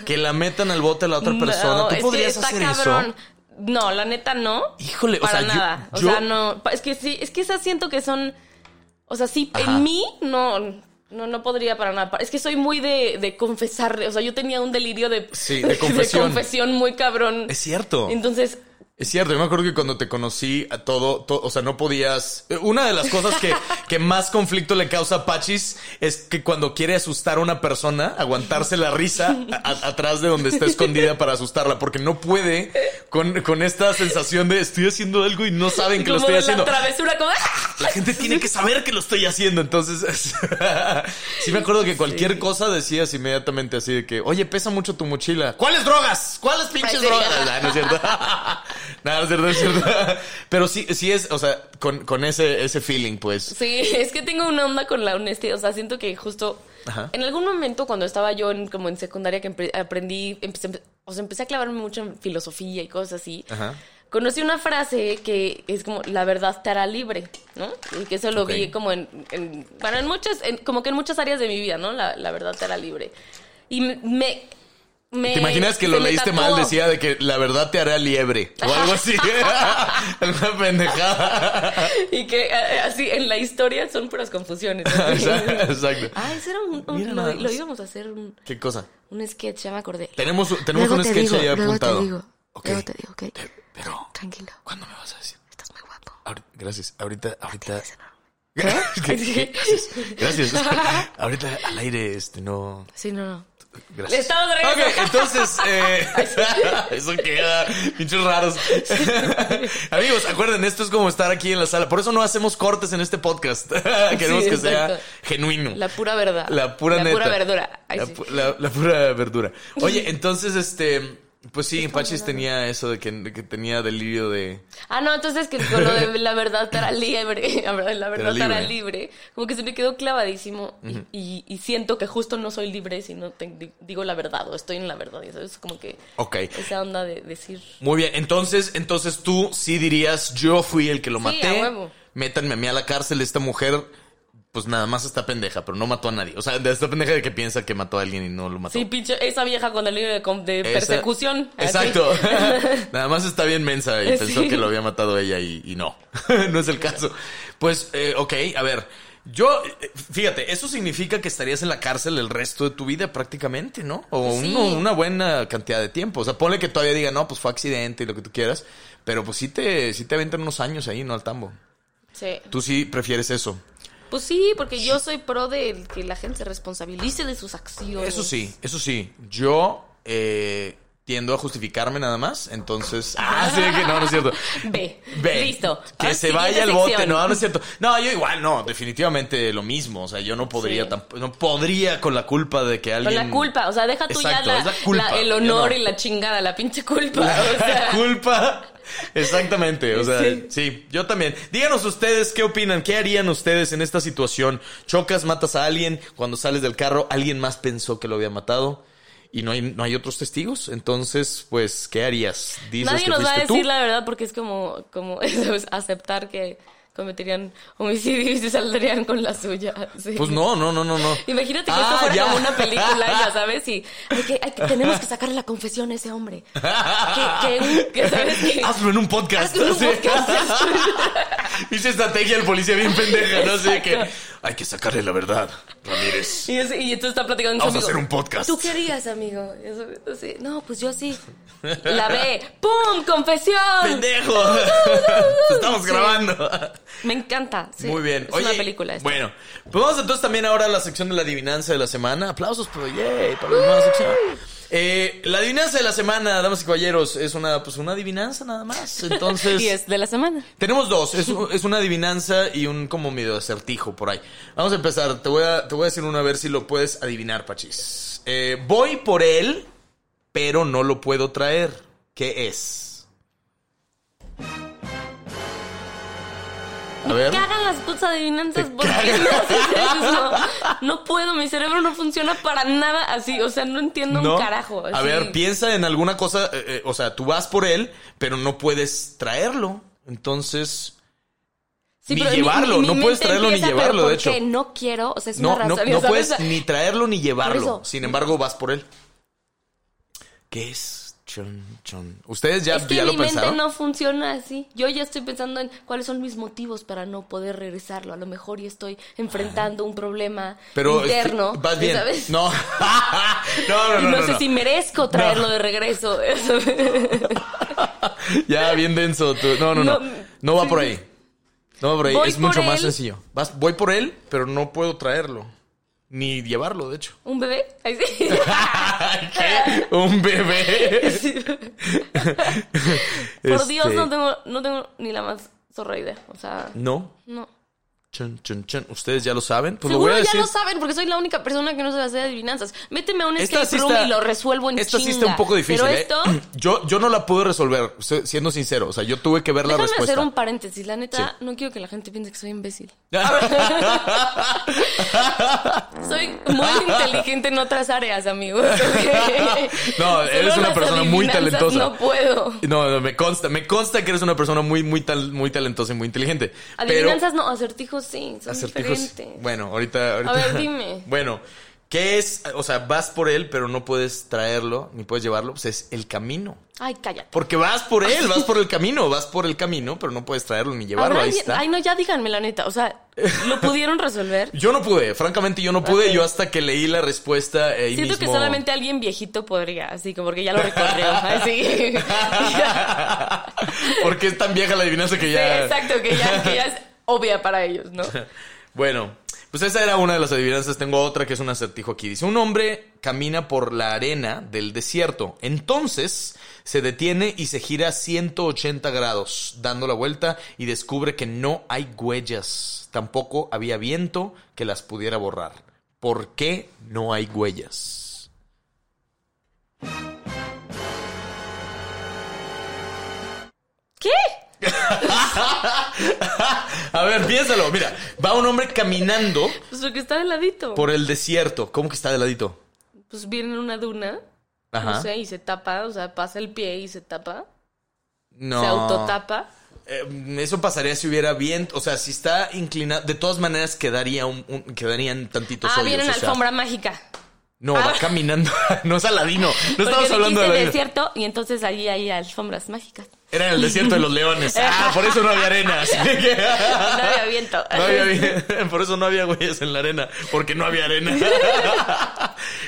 que la metan al bote a la otra persona. No, ¿Tú que podrías está hacer cabrón. eso? No, la neta no. Híjole, o para sea, yo- nada. o sea, no. Es que sí, es que esas siento que son. O sea, sí, Ajá. en mí no. No, no podría para nada. Es que soy muy de, de confesar. O sea, yo tenía un delirio de, Sí, de confesión. confesión muy cabrón. Es cierto. Entonces, Es cierto, yo me acuerdo que cuando te conocí a todo, to- o sea, no podías. Una de las cosas que, que más conflicto le causa a Pachis es que cuando quiere asustar a una persona, aguantarse la risa a- a- atrás de donde está escondida para asustarla, porque no puede con, con esta sensación de estoy haciendo algo y no saben que lo estoy de haciendo. la travesura, como. ¡ah! La gente tiene que saber que lo estoy haciendo. Entonces, es- sí me acuerdo que cualquier cosa decías inmediatamente así de que, oye, pesa mucho tu mochila. ¿Cuáles drogas? ¿Cuáles pinches drogas? No es cierto. no es no es cierto. Pero sí, sí es, o sea, con, con ese, ese feeling, pues. Sí, es que tengo una onda con la honestidad. O sea, siento que justo Ajá. en algún momento cuando estaba yo en, como en secundaria que aprendí, empecé, o sea, empecé a clavarme mucho en filosofía y cosas así. Ajá. conocí una frase que es como la verdad te hará libre, ¿no? Y que eso lo Ok. vi como en, en- bueno, en muchas, en- como que en muchas áreas de mi vida, ¿no? La, la verdad te hará libre. Y me, me, ¿Te imaginas que lo leíste tatuó. mal? Decía de que la verdad te hará liebre o algo así. Alguna pendejada. Y que eh, así en la historia son puras confusiones. ¿no? Exacto. Ah, ese era un, un- lo, lo íbamos a hacer un, ¿Qué cosa? un sketch, ya me acordé. Tenemos, tenemos Luego un te sketch digo, ahí luego apuntado. te digo, Ok. luego te digo, ¿ok? Pero, Tranquilo, ¿cuándo me vas a decir? estás muy guapo. Ahori- gracias. Ahorita, ahorita. ¿Qué? ¿Qué? Gracias. Gracias. Ahorita al aire, este, no. Sí, no, no. Gracias. Estamos de regreso. Ok, entonces, eh, eso queda, pinches raros. Amigos, acuerden, esto es como estar aquí en la sala. Por eso no hacemos cortes en este podcast. Queremos Sí, que sea genuino. La pura verdad. La pura La neta. pura verdura. Ay, la, sí. pu- la- la pura verdura. Oye, entonces, este, pues sí, Pachis tenía eso de que, de que tenía delirio de... Ah, no, entonces que con lo de la verdad te hará libre, la verdad, hará libre. libre, como que se me quedó clavadísimo y, y- y siento que justo no soy libre si no te digo la verdad o estoy en la verdad, y ¿sabes? Como que Ok. esa onda de decir... Muy bien, entonces, entonces tú sí dirías, yo fui el que lo Sí, maté. a huevo. Métanme a mí a la cárcel, esta mujer, pues nada más está pendeja, pero no mató a nadie. O sea, de esta pendeja de que piensa que mató a alguien y no lo mató. Sí, pinche, esa vieja con de, com- de persecución. Exacto. Nada más está bien mensa y Sí. pensó que lo había matado ella y, y no. no es el caso. Pues, eh, ok, a ver. Yo, eh, fíjate, eso significa que estarías en la cárcel el resto de tu vida prácticamente, ¿no? O Sí. uno- una buena cantidad de tiempo. O sea, ponle que todavía diga, no, pues fue accidente y lo que tú quieras. Pero pues sí te, sí te aventan unos años ahí, ¿no? Al tambo. Sí. Tú sí prefieres eso. Pues sí, porque yo soy pro de que la gente se responsabilice de sus acciones. Eso sí, eso sí. Yo eh, tiendo a justificarme nada más. Entonces. Ah, sí, que no, no es cierto. Ve. Ve, Listo. Que Ah, se vaya al bote, no, no es cierto. No, yo igual no, definitivamente lo mismo. O sea, yo no podría Sí. tamp- no podría con la culpa de que Con alguien. la culpa, o sea, deja tú Exacto, ya la, culpa, la- el honor no. y la chingada, la pinche culpa. La, o sea, culpa. Exactamente, o sea, sí. Sí. yo también. Díganos ustedes qué opinan, qué harían ustedes en esta situación. Chocas, matas a alguien, cuando sales del carro, alguien más pensó que lo había matado y no hay, no hay otros testigos. Entonces, pues, ¿qué harías? ¿Dices Nadie que nos va a decir tú? la verdad porque es como, como ¿sabes? aceptar que cometerían homicidio y se saldrían con la suya. sí. Pues no, no, no, no, no. Imagínate que Ah, esto fuera ya. como una película, ya sabes, y hay que, hay que- tenemos que sacarle la confesión a ese hombre. Que, que, ¿sabes? Que, Hazlo en un podcast. Hazlo en un sí. podcast. Dice estrategia el policía bien pendeja, no sé que hay que sacarle la verdad, Ramírez. Y, es- y entonces está platicando Vamos a hacer un podcast. ¿Tú qué harías, amigo? Eso- así, no, pues yo sí. La ve. ¡Pum! ¡Confesión! ¡Pendejo! Estamos Sí. grabando. Me encanta. sí. Muy bien. Es Oye, una película esta. Bueno, pues vamos entonces también ahora a la sección de la adivinanza de la semana. Aplausos, pero yay, para la nueva sección. Eh, la adivinanza de la semana, damas y caballeros, es una, pues una adivinanza nada más. Entonces. Y es de la semana. Tenemos dos, es, es una adivinanza y un como medio acertijo por ahí. Vamos a empezar, te voy a, te voy a decir uno a ver si lo puedes adivinar, Pachis. Eh, voy por él, pero no lo puedo traer. ¿Qué es? A ver. ¿Qué hagan las putas adivinanzas? Te ¿Por qué cagan. me haces eso? No puedo, mi cerebro no funciona para nada así. O sea, no entiendo ¿No? un carajo. A ver, piensa en alguna cosa, eh, eh, o sea, tú vas por él, pero no puedes traerlo. Entonces, Sí, ni pero mi- llevarlo, mi no puedes mente traerlo ni empieza, llevarlo, de hecho. No quiero, o sea, es no, una no, raza, no puedes ni traerlo ni llevarlo. eso. Sin embargo, vas por él. ¿Qué es? Chon, chon. Ustedes ya, es que ya mi lo mente pensaron. no funciona así. Yo ya estoy pensando en cuáles son mis motivos para no poder regresarlo. A lo mejor ya estoy enfrentando un problema Pero interno. este, vas bien. ¿sabes? No. no, no, Y no, no, no, sé no. si merezco traerlo de regreso. Ya, bien denso. tú. No, no, no. No, No, va por ahí. No va por ahí. Voy es mucho más él. sencillo. Vas, voy por él, pero no puedo traerlo. Ni llevarlo, de hecho. ¿Un bebé? Ay, sí. ¿Qué? ¿Un bebé? Por Dios, Este, no tengo, no tengo ni la más zorra idea. O sea, No. no. Chun, chun, chun. Ustedes ya lo saben. Pues Seguro lo voy a ya decir. lo saben, porque soy la única persona que no sabe hacer adivinanzas. Méteme a un escape sí room está- y lo resuelvo en Esta sí está chinga. un poco difícil. Pero ¿eh? esto... Yo, yo no la pude resolver, se- siendo sincero. O sea, yo tuve que ver la Déjame respuesta. hacer un paréntesis. La neta, Sí. no quiero que la gente piense que soy imbécil. Soy muy inteligente en otras áreas, amigos. No, eres una las persona muy talentosa. No puedo. No, no, me consta, me consta que eres una persona muy, muy, tal, muy talentosa y muy inteligente. Adivinanzas no, acertijos sí, son acertijos. diferentes. Bueno, ahorita, ahorita. A ver, dime. Bueno, ¿qué es? O sea, vas por él, pero no puedes traerlo, ni puedes llevarlo. Pues es el camino. Ay, cállate. Porque vas por él, vas por el camino, vas por el camino, pero no puedes traerlo ni llevarlo. ¿Habrá Ahí está. Ay, no, ya díganme la neta. O sea, ¿lo pudieron resolver? Yo no pude, francamente yo no pude. Yo hasta que leí la respuesta ahí Siento que solamente alguien viejito podría, así como porque ya lo recorrió. Así. Porque es tan vieja la adivinanza que ya. Sí, exacto, que ya, que ya es obvia para ellos, ¿no? Bueno, pues esa era una de las adivinanzas. Tengo otra que es un acertijo aquí. Dice, un hombre camina por la arena del desierto. Entonces se detiene y se gira 180 grados, dando la vuelta y descubre que no hay huellas. Tampoco había viento que las pudiera borrar. ¿Por qué no hay huellas? A ver, piénsalo. Mira, va un hombre caminando Pues porque está de ladito. por el desierto. ¿Cómo que está de ladito? Pues viene en una duna, Ajá. no sé, y se tapa, o sea, pasa el pie y se tapa, No. se autotapa. Eh, eso pasaría si hubiera viento. O sea, si está inclinado. De todas maneras, quedaría un, un- quedarían tantitos Ah, hoyos. viene o sea, alfombra mágica. No, va Ah. caminando. no es Aladino. No estamos Porque hablando de Aladino. desierto y entonces allí hay alfombras mágicas. Era en el desierto de los leones. Ah, por eso no había arena. así que- No había viento. No había vi- por eso no había huellas en la arena, porque no había arena.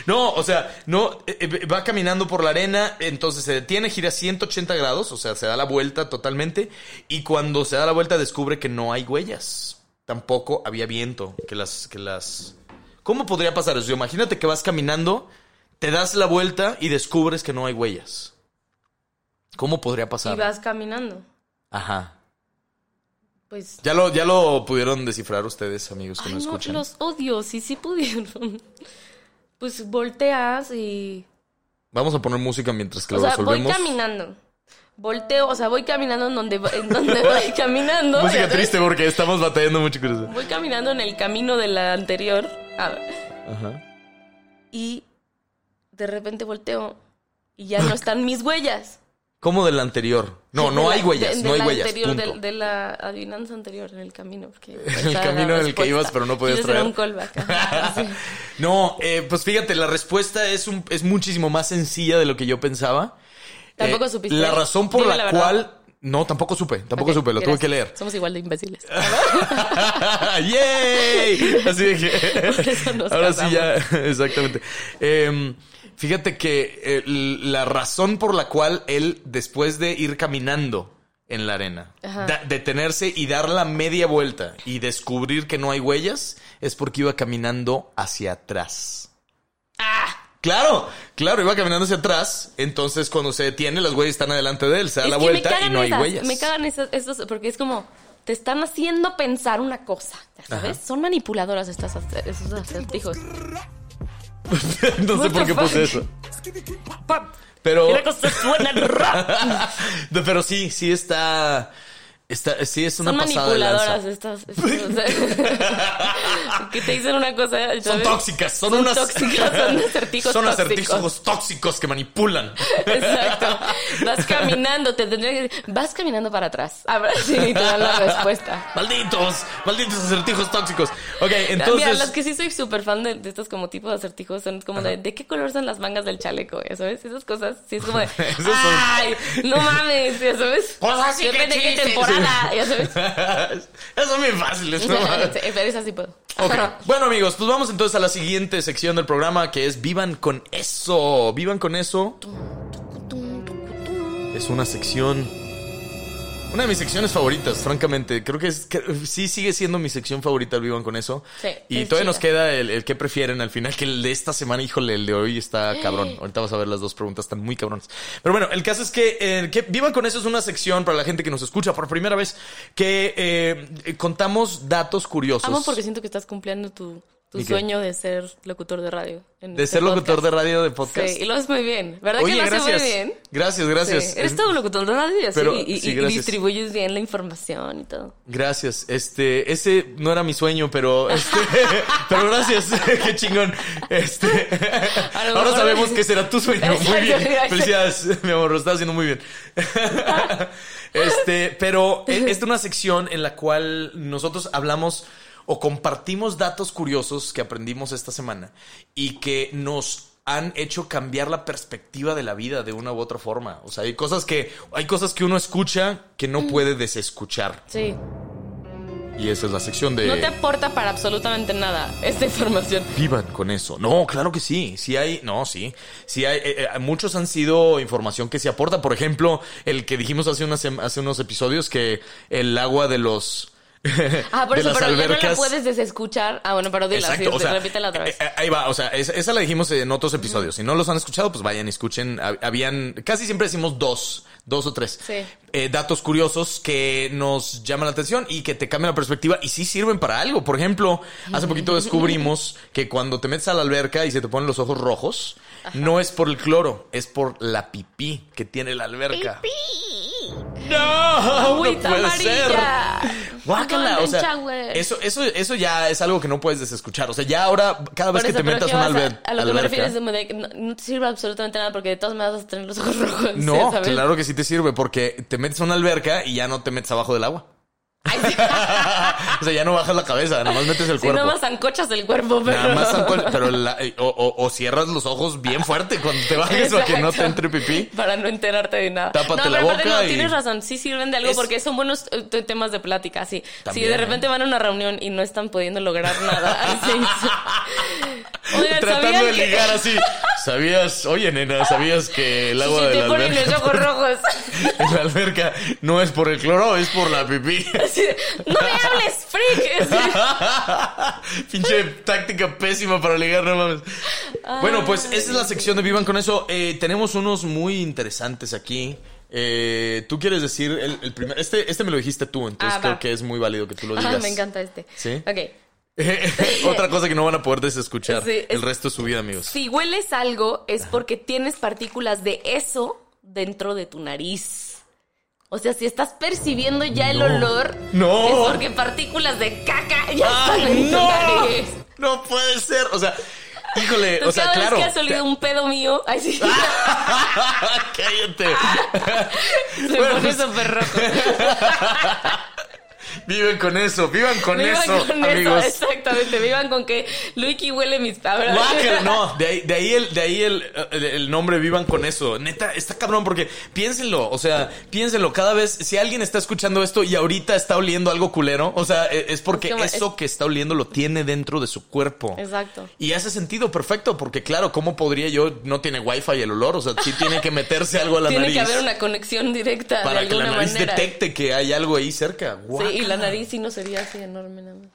No, o sea, no eh, eh, va caminando por la arena, entonces se detiene, gira 180 grados, o sea, se da la vuelta totalmente y cuando se da la vuelta descubre que no hay huellas. Tampoco había viento que las que las ¿Cómo podría pasar eso? Imagínate que vas caminando, te das la vuelta y descubres que no hay huellas. ¿Cómo podría Y pasar? vas caminando. Ajá. Pues. Ya lo, ya lo pudieron descifrar ustedes, amigos que Ay, nos no, escuchan. los odio, sí, sí pudieron. Pues volteas y. Vamos a poner música mientras que O lo sea, voy resolvemos. caminando. Volteo, o sea, voy caminando en donde, en donde voy caminando. Música triste porque estamos batallando mucho con eso. Voy caminando en el camino de la anterior. ah, Ajá. y de repente volteo y ya no están mis huellas. ¿Cómo del anterior? No, no hay huellas, de- de no hay la huellas. anterior, punto. de, de la adivinanza anterior, en el camino. Porque En el camino en el que ibas, pero no podías traer. un callback. ajá, sí. No, eh, pues fíjate, la respuesta es, un, es muchísimo más sencilla de lo que yo pensaba. ¿Tampoco Eh, supiste? La razón por Dime la, cual... No, tampoco supe, tampoco supe, lo tuve que leer. Somos igual de imbéciles. ¡Yay! Así de que. Por eso nos Ahora sí ya, exactamente. Em, fíjate que eh, la razón por la cual él, después de ir caminando en la arena, da- detenerse y dar la media vuelta y descubrir que no hay huellas, es porque iba caminando hacia atrás. ¡Ah! Claro, claro, iba caminando hacia atrás. Entonces, cuando se detiene, las huellas están adelante de él. Se da Es la vuelta y no hay esas, huellas. Me cagan esas, esos, porque es como, te están haciendo pensar una cosa, ¿ya sabes? Son manipuladoras estas, esos acertijos. no sé por qué puse eso. Pero. Pero sí, sí está. Está sí, es una Son pasada de manipuladoras estas. estas, que te dicen una cosa. Son tóxicas, son, Son unas. tóxicas, son acertijos Son tóxicos. acertijos tóxicos que manipulan. Exacto. Vas caminando, te tendría que decir, vas caminando para atrás. A ver si te dan la respuesta. malditos, malditos acertijos tóxicos. Ok, Mira, entonces. las que sí soy súper fan de, de estos como tipos de acertijos son como de, ¿de qué color son las mangas del chaleco? ¿Ya sabes? Esas cosas, sí es como de, son- ¡ay! No mames, ¿ya sabes? Pues así que Depende de qué chistes. Temporada, ¿ya sabes? Esas son bien fáciles. ¿no? Pero esas sí puedo. Bueno, amigos, pues vamos entonces a la siguiente sección del programa que es Vivan con eso. Vivan con eso. Es una sección Una de mis secciones favoritas, francamente. Creo que, es, que sí sigue siendo mi sección favorita, vivan con eso. Sí, y es todavía nos queda el, el que prefieren al final, que el de esta semana, híjole, el de hoy está cabrón. Ahorita vas a ver las dos preguntas, están muy cabrones. Pero bueno, el caso es que, eh, que vivan con eso es una sección para la gente que nos escucha por primera vez, que eh, contamos datos curiosos. Amo porque siento que estás cumpliendo tu, tu ¿Y qué? sueño de ser locutor de radio. en de este ser locutor de radio de podcast. Sí, y lo haces muy bien. ¿Verdad Oye, que lo haces gracias. muy bien? Gracias, gracias. Sí, Eres Es- todo locutor de radio y sí, y- distribuyes bien la información y todo. Gracias. Este, ese no era mi sueño, pero este, pero gracias. Qué chingón. Este, ahora sabemos que será tu sueño. Muy bien. Felicidades, mi amor, lo estás haciendo muy bien. Este, pero e- esta es una sección en la cual nosotros hablamos o compartimos datos curiosos que aprendimos esta semana y que nos han hecho cambiar la perspectiva de la vida de una u otra forma. O sea, hay cosas que hay cosas que uno escucha que Mm. no puede desescuchar. Sí. Y esa es la sección de... No te aporta para absolutamente nada esta información. Vivan con eso. No, claro que sí. Sí hay, no, sí. Sí hay, eh, eh, muchos han sido información que se aporta. Por ejemplo, el que dijimos hace, unas, hace unos episodios que el agua de los... Ah, por de eso, las pero ya no la albercas- puedes desescuchar. Ah, bueno, pero dila, Exacto, sí, o sea, repítela otra vez. eh, eh, ahí va, o sea, esa, la dijimos en otros episodios. Si no los han escuchado, pues vayan y escuchen. Hab- Habían, casi siempre decimos dos, dos o tres Sí. eh, datos curiosos que nos llaman la atención y que te cambian la perspectiva y sí sirven para algo. Por ejemplo, hace poquito descubrimos que cuando te metes a la alberca y se te ponen los ojos rojos, no es por el cloro, es por la pipí que tiene la alberca. ¡No! Agüita no puede ser. Guácala, o sea, eso, eso, eso ya es algo que no puedes desescuchar. O sea, ya ahora, cada vez Por que eso, te metas ¿qué a una vas a- A lo que me alberca- refieres de de que no, no te sirve absolutamente nada porque de todas maneras vas a tener los ojos rojos. No, ¿sabes? claro que sí te sirve porque te metes a una alberca y ya no te metes abajo del agua. Ay, sí. o sea, ya no bajas la cabeza, nada más metes el cuerpo. nada más zancochas el cuerpo, pero... Nada más zanco- pero la- o, o- o cierras los ojos bien fuerte cuando te bajes para que no te entre pipí. Para no enterarte de nada. Tápate no, la boca no, y- tienes razón. Sí sirven de algo Es- porque son buenos eh, te- temas de plática, sí. También, si de ¿eh? repente van a una reunión y no están pudiendo lograr nada. así. Oigan, Tratando ¿sabían de que- ligar así. ¿Sabías? Oye, nena, ¿sabías que el agua si de te la ponen los alberca... ojos rojos. en la alberca no es por el cloro, es por la pipí. Así de, no me hables, freak. Pinche táctica pésima para ligar, no mames. Bueno, pues esa es la sección de Vivan con eso. Eh, tenemos unos muy interesantes aquí. Eh, tú quieres decir el, el primer. Este, este me lo dijiste tú, entonces Ah, creo que es muy válido que tú lo Ah, digas. me encanta este. ¿Sí? Ok. Otra cosa que no van a poder desescuchar Sí, es- el resto de su vida, amigos. Si hueles algo es porque tienes partículas de eso dentro de tu nariz. O sea, si estás percibiendo ya el No. olor, No. es porque partículas de caca ya están ¡Ay, en tu no! nariz. No puede ser. O sea, híjole, o sea, cada claro. vez que has olido un pedo mío, ay, sí, Cállate. se Bueno, pone pues- súper rojo. Viven con eso, vivan con Vivan eso, con amigos. eso, exactamente. Vivan con que Luiki huele mis palabras. Guácala, no, de ahí, de ahí, el, de ahí el, el- el nombre vivan con eso. Neta, está cabrón porque piénsenlo, o sea, piénsenlo cada vez, si alguien está escuchando esto y ahorita está oliendo algo culero, o sea, e- es porque Es eso que está oliendo lo tiene dentro de su cuerpo. Exacto. Y hace sentido perfecto, porque claro, ¿cómo podría yo? No tiene wifi el olor, o sea, sí tiene que meterse algo a la Tiene nariz. que haber una conexión directa para de que la nariz manera. detecte que hay algo ahí cerca. Sí, y la nariz sí no sería así enorme nada más.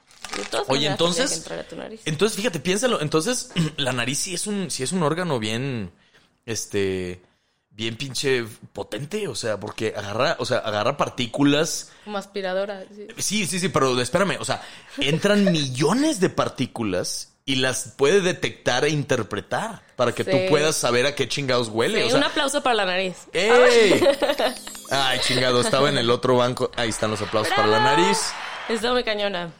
Oye, entonces, entonces fíjate, piénsalo. Entonces, la nariz sí es un, sí es un órgano bien, este, bien pinche potente, o sea, porque agarra, o sea, agarra partículas. Como aspiradora. sí. Sí, sí, sí, pero espérame, o sea, entran millones de partículas y las puede detectar e interpretar para que tú Sí. puedas saber a qué chingados huele. Sí, o sea, un aplauso para la nariz. ¡Ey! Ay, chingado, estaba en el otro banco. Ahí están los aplausos para la nariz. Está muy cañona.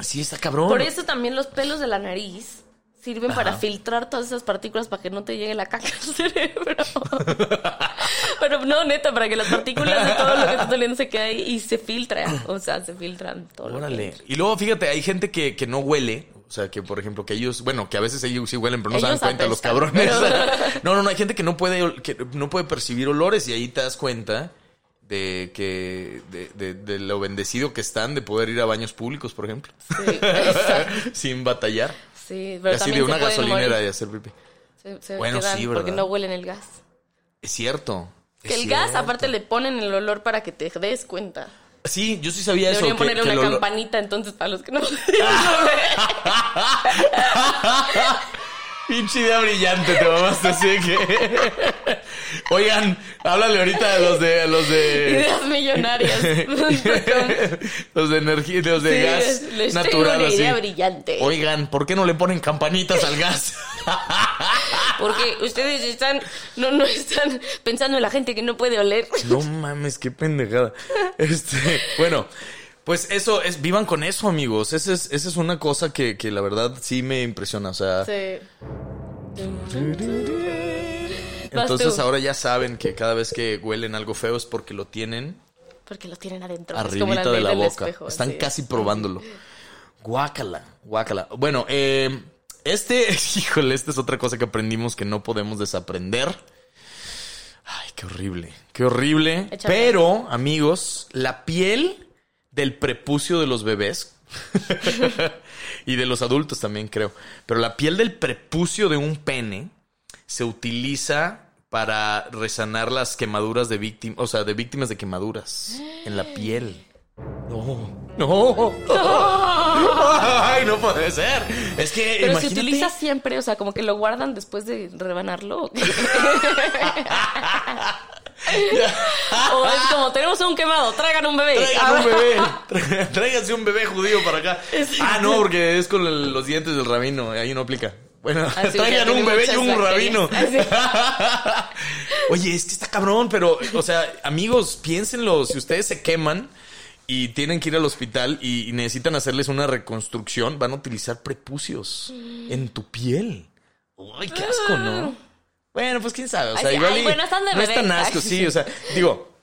Sí, está cabrón. Por eso también los pelos de la nariz sirven para filtrar todas esas partículas para que no te llegue la caca al cerebro. Pero no, neta, para que las partículas de todo lo que estás oliendo se quede ahí y se filtra. O sea, se filtran todo. lo que Órale. Y luego, fíjate, hay gente que, que no huele. O sea, que por ejemplo, que ellos, bueno, que a veces ellos sí huelen, pero no se dan cuenta los cabrones. No, no, no, hay gente que no puede, que no puede percibir olores y ahí te das cuenta de que, de, de- de lo bendecido que están de poder ir a baños públicos, por ejemplo. Sí. Sin batallar. Sí, Y pero así de una gasolinera morir. y hacer pipí. Se, se Bueno, sí, Porque ¿verdad? no huelen el gas. Es cierto. Que Es el gas, aparte, le ponen el olor para que te des cuenta. Sí, yo sí sabía eso. Deberían ponerle que una campanita, entonces, para los que no... Pinche idea brillante, te mamaste así de que. Oigan, háblale ahorita a los de. los de. Ideas millonarias. los de energía, los de Sí, gas les natural una así. idea brillante. Oigan, ¿por qué no le ponen campanitas al gas? Porque ustedes están, no, no están pensando en la gente que no puede oler. no mames, qué pendejada. Este, bueno, pues eso es, vivan con eso, amigos. Esa es, esa es una cosa que, que la verdad sí me impresiona. O sea, Sí. entonces ahora ya saben que cada vez que huelen algo feo es porque lo tienen Porque lo tienen adentro. es como arribita de la del boca. espejo, Están sí. casi probándolo. Guácala, guácala. Bueno, eh, este, híjole, esta es otra cosa que aprendimos que no podemos desaprender. Ay, qué horrible, qué horrible. Pero, amigos, la piel del prepucio de los bebés y de los adultos también creo, pero la piel del prepucio de un pene se utiliza para resanar las quemaduras de víctimas, o sea, de víctimas de quemaduras en la piel. No, no. Ay, no puede ser. Es que Pero imagínate. se utiliza siempre, o sea, como que lo guardan después de rebanarlo. o es como, tenemos un quemado, traigan un bebé. Traigan un bebé. Tráiganse un bebé judío para acá. Ah, no, porque es con el- los dientes del rabino. Ahí no aplica. Bueno, Ah, sí, traigan un bebé y un rabino. Oye, es que está cabrón, pero, o sea, amigos, piénsenlo. Si ustedes se queman y tienen que ir al hospital y, y necesitan hacerles una reconstrucción, van a utilizar prepucios en tu piel. Ay, qué asco, ¿no? Bueno, pues quién sabe. O sea, Ay, igual ay, y bueno, están de no es tan asco, sí. O sea, digo,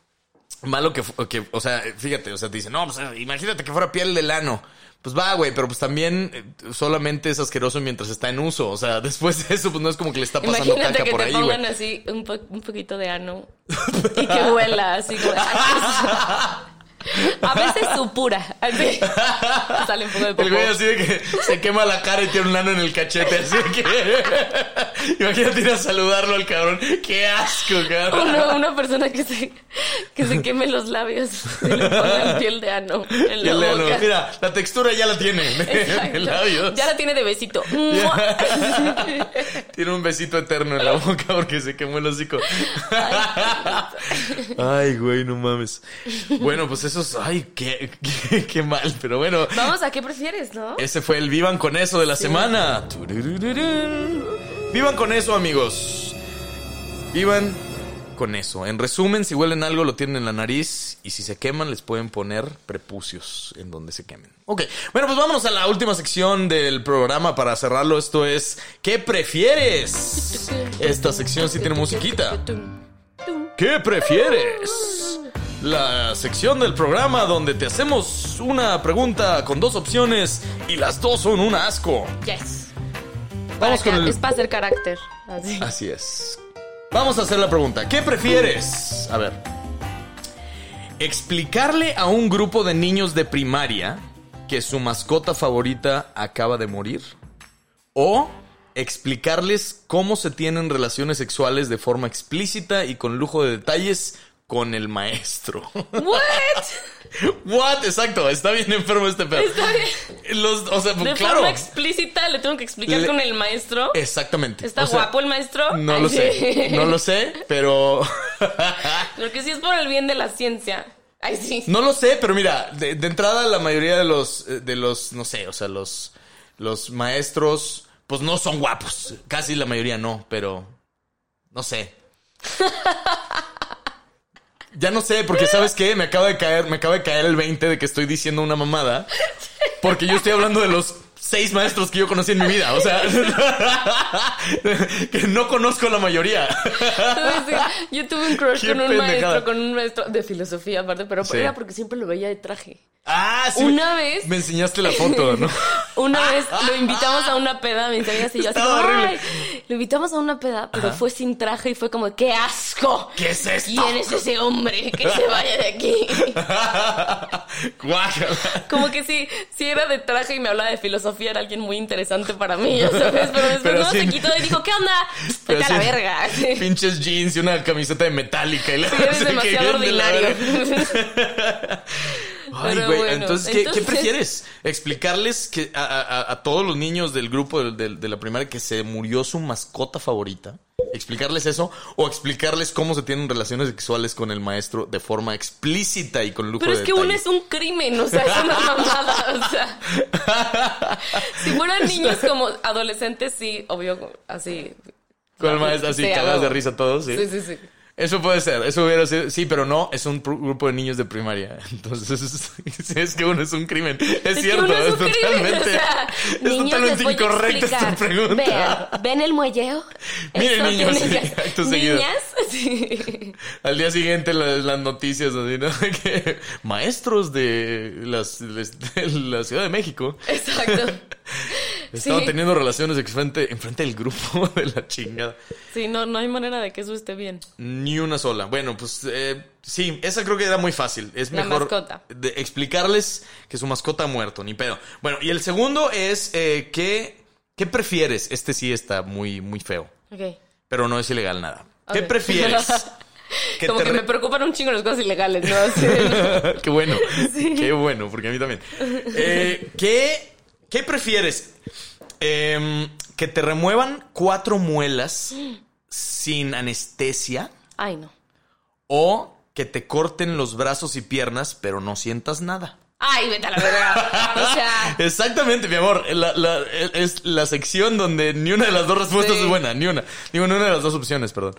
malo que, que, o sea, fíjate, o sea, te dicen, no, pues imagínate que fuera piel del ano. Pues va, güey, pero pues también eh, solamente es asqueroso mientras está en uso. O sea, después de eso, pues no es como que le está pasando Imagínate caca que por te ahí, pongan güey. así un, po- un poquito de ano y que huela así como... A veces supura. Así. Sale un poco de El popó. güey así de que se quema la cara y tiene un lano en el cachete, así de que... Imagínate ir a saludarlo al cabrón. ¡Qué asco, cabrón! Una, una persona que se, que se queme los labios y le pongan piel de ano en la el boca. Mira, la textura ya la tiene en el labios. Ya la tiene de besito. Tiene un besito eterno en la boca porque se quemó el hocico. Ay, güey, no mames. Bueno, pues eso Ay, qué, qué, qué mal. Pero bueno, Vamos a qué prefieres, ¿no? ese fue el Vivan con eso de la semana. Vivan con eso, amigos. Vivan con eso. En resumen, si huelen algo, lo tienen en la nariz. Y si se queman, les pueden poner prepucios en donde se quemen. Ok, bueno, pues vámonos a la última sección del programa para cerrarlo. Esto es ¿Qué prefieres? Esta sección sí tiene musiquita. ¿Qué prefieres? La sección del programa donde te hacemos una pregunta con dos opciones y las dos son un asco. Yes. Vamos Para con el... Es para hacer carácter. Así. Así es. Vamos a hacer la pregunta. ¿Qué prefieres? A ver. Explicarle a un grupo de niños de primaria que su mascota favorita acaba de morir. O explicarles cómo se tienen relaciones sexuales de forma explícita y con lujo de detalles con el maestro. ¿What? What? Exacto, está bien enfermo este pedo. Está bien. Los, o sea, De claro. forma explícita le tengo que explicar Le- con el maestro. Exactamente. ¿Está O sea, guapo el maestro? No Ay, lo sí. sé. No lo sé, pero. Porque si es por el bien de la ciencia. Ay, sí. No lo sé, pero mira, de, de entrada la mayoría de los, eh, de los, no sé, o sea, los, los maestros, pues no son guapos. Casi la mayoría no, pero no sé. Ya no sé, porque sabes qué, me acaba de caer, me acaba de caer el 20 de que estoy diciendo una mamada, porque yo estoy hablando de los seis maestros que yo conocí en mi vida, o sea, que no conozco la mayoría. Yo tuve un crush con un pendejada. maestro, con un maestro de filosofía aparte, pero Sí. era porque siempre lo veía de traje. Ah, sí. Una vez- Me enseñaste la foto, ¿no? Una vez lo invitamos a una peda, mis amigas y yo así Estaba como, horrible. Lo invitamos a una peda, pero Ajá. fue sin traje y fue como, ¡qué asco! ¿Qué es esto? ¿Quién es ese hombre? Que se vaya de aquí. Como que sí, sí era de traje y me hablaba de filosofía, era alguien muy interesante para mí, ya sabes, pero después Pero no sí. se quitó y dijo, ¿qué onda? Vete a la sí, verga. Sí, Pinches jeans y una camiseta de metálica. Y la eres sé demasiado ordinario. Ay, güey, bueno, entonces, ¿qué, qué entonces- prefieres? ¿Explicarles que a, a- a todos los niños del grupo de, de- de la primaria que se murió su mascota favorita? ¿Explicarles eso? ¿O explicarles cómo se tienen relaciones sexuales con el maestro de forma explícita y con lujo Pero de es que uno es un crimen, o sea, es una mamada, o sea. Si fueran niños como adolescentes, sí, obvio, así. Con el maestro así, cagas de risa todos, ¿sí? Sí, sí, sí. Eso puede ser, eso hubiera sido, sí, pero no, es un grupo de niños de primaria. Entonces, es que uno es un crimen. Es, cierto, es, totalmente, o sea, es niños, totalmente incorrecta esta pregunta. Vean, ¿ven el muelleo? Miren, niños, sí, acto seguido. Niñas, sí. Al día siguiente la- las, noticias así, ¿no? Que maestros de, las, de la Ciudad de México Exacto. Estaban Sí. teniendo relaciones enfrente, enfrente del grupo de la chingada. Sí, no, no hay manera de que eso esté bien. Ni una sola. Bueno, pues eh, sí, esa creo que era muy fácil. Es La mejor mascota. de explicarles que su mascota ha muerto, ni pedo. Bueno, y el segundo es eh, ¿qué, ¿qué prefieres? Este sí está muy, muy feo, Ok. pero no es ilegal nada. ¿Qué prefieres? Como que me preocupan un chingo las cosas ilegales, ¿no? De- Qué bueno. Qué bueno, porque a mí también. Eh, ¿qué, ¿Qué prefieres? Em, ¿Que te remuevan cuatro muelas sin anestesia? Ay, no. ¿O que te corten los brazos y piernas, pero no sientas nada? Ay, vete a la verga. O sea, Exactamente, mi amor. La- la- es la sección donde ni una de las dos respuestas Sí. es buena, ni una. Digo, ni una de las dos opciones, perdón.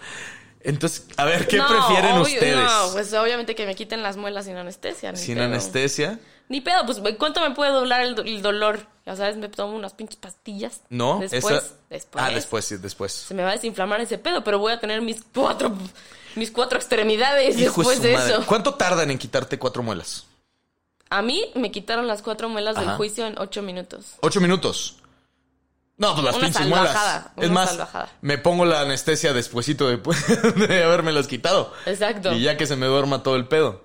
Entonces, a ver, ¿qué no, prefieren obvio- ustedes? No, pues obviamente que me quiten las muelas sin anestesia. ¿Sin pedo. anestesia? Ni pedo, pues ¿cuánto me puede doblar el, do- el dolor? Ya sabes, me tomo unas pinches pastillas. No, Después, esa- después. Ah, después, sí, después. Se me va a desinflamar ese pedo, pero voy a tener mis cuatro, mis cuatro extremidades Hijo después de madre. eso. ¿Cuánto tardan en quitarte cuatro muelas? A mí me quitaron las cuatro muelas Ajá. del juicio en ocho minutos. Ocho minutos. No, pues las Una pinches muelas. una Es más, salvajada. me pongo la anestesia despuesito de, de haberme las quitado. Exacto. Y ya que se me duerma todo el pedo.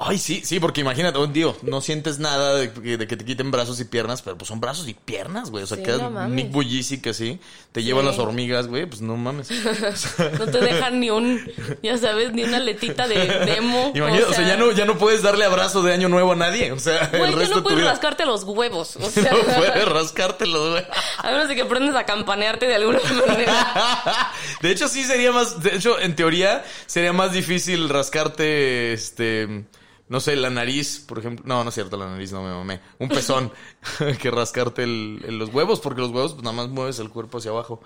Ay, sí, sí, porque imagínate, oh, digo, no sientes nada de, de que te quiten brazos y piernas, pero pues son brazos y piernas, güey. O sea, Sí, quedas no. Nick Bujicic así, te llevan Sí. las hormigas, güey, pues no mames. No te dejan ni un, ya sabes, ni una letita de demo. Imagínate, o sea, ya no, ya no puedes darle abrazo de año nuevo a nadie. O sea, Güey, el ya resto no de tu puedes rascarte los huevos. O sea, No puedes rascártelo, güey. a menos de que aprendes a campanearte de alguna manera. De hecho, sí sería más. De hecho, en teoría, sería más difícil rascarte, este. No sé, la nariz, por ejemplo. No, no es cierto, la nariz no me mamé. Un pezón que rascarte el- el- los huevos, porque los huevos, pues nada más mueves el cuerpo hacia abajo.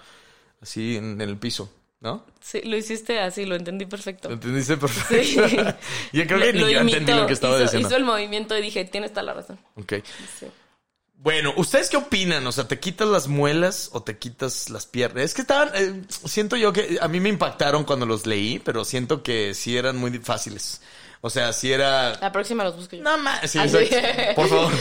Así en, en el piso, ¿no? Sí, lo hiciste así, lo entendí perfecto. ¿Lo entendiste Sí. perfecto? yo creo que Lo- ni lo yo entendí lo que estaba hizo, diciendo. Hizo el movimiento y dije, tienes toda la razón. Ok. Sí. Bueno, ¿ustedes qué opinan? O sea, ¿te quitas las muelas o te quitas las piernas? Es que estaban, eh, siento yo que a mí me impactaron cuando los leí, pero siento que sí eran muy fáciles. O sea, sí era... La próxima los busco yo. No más, sí, Ah. Por favor.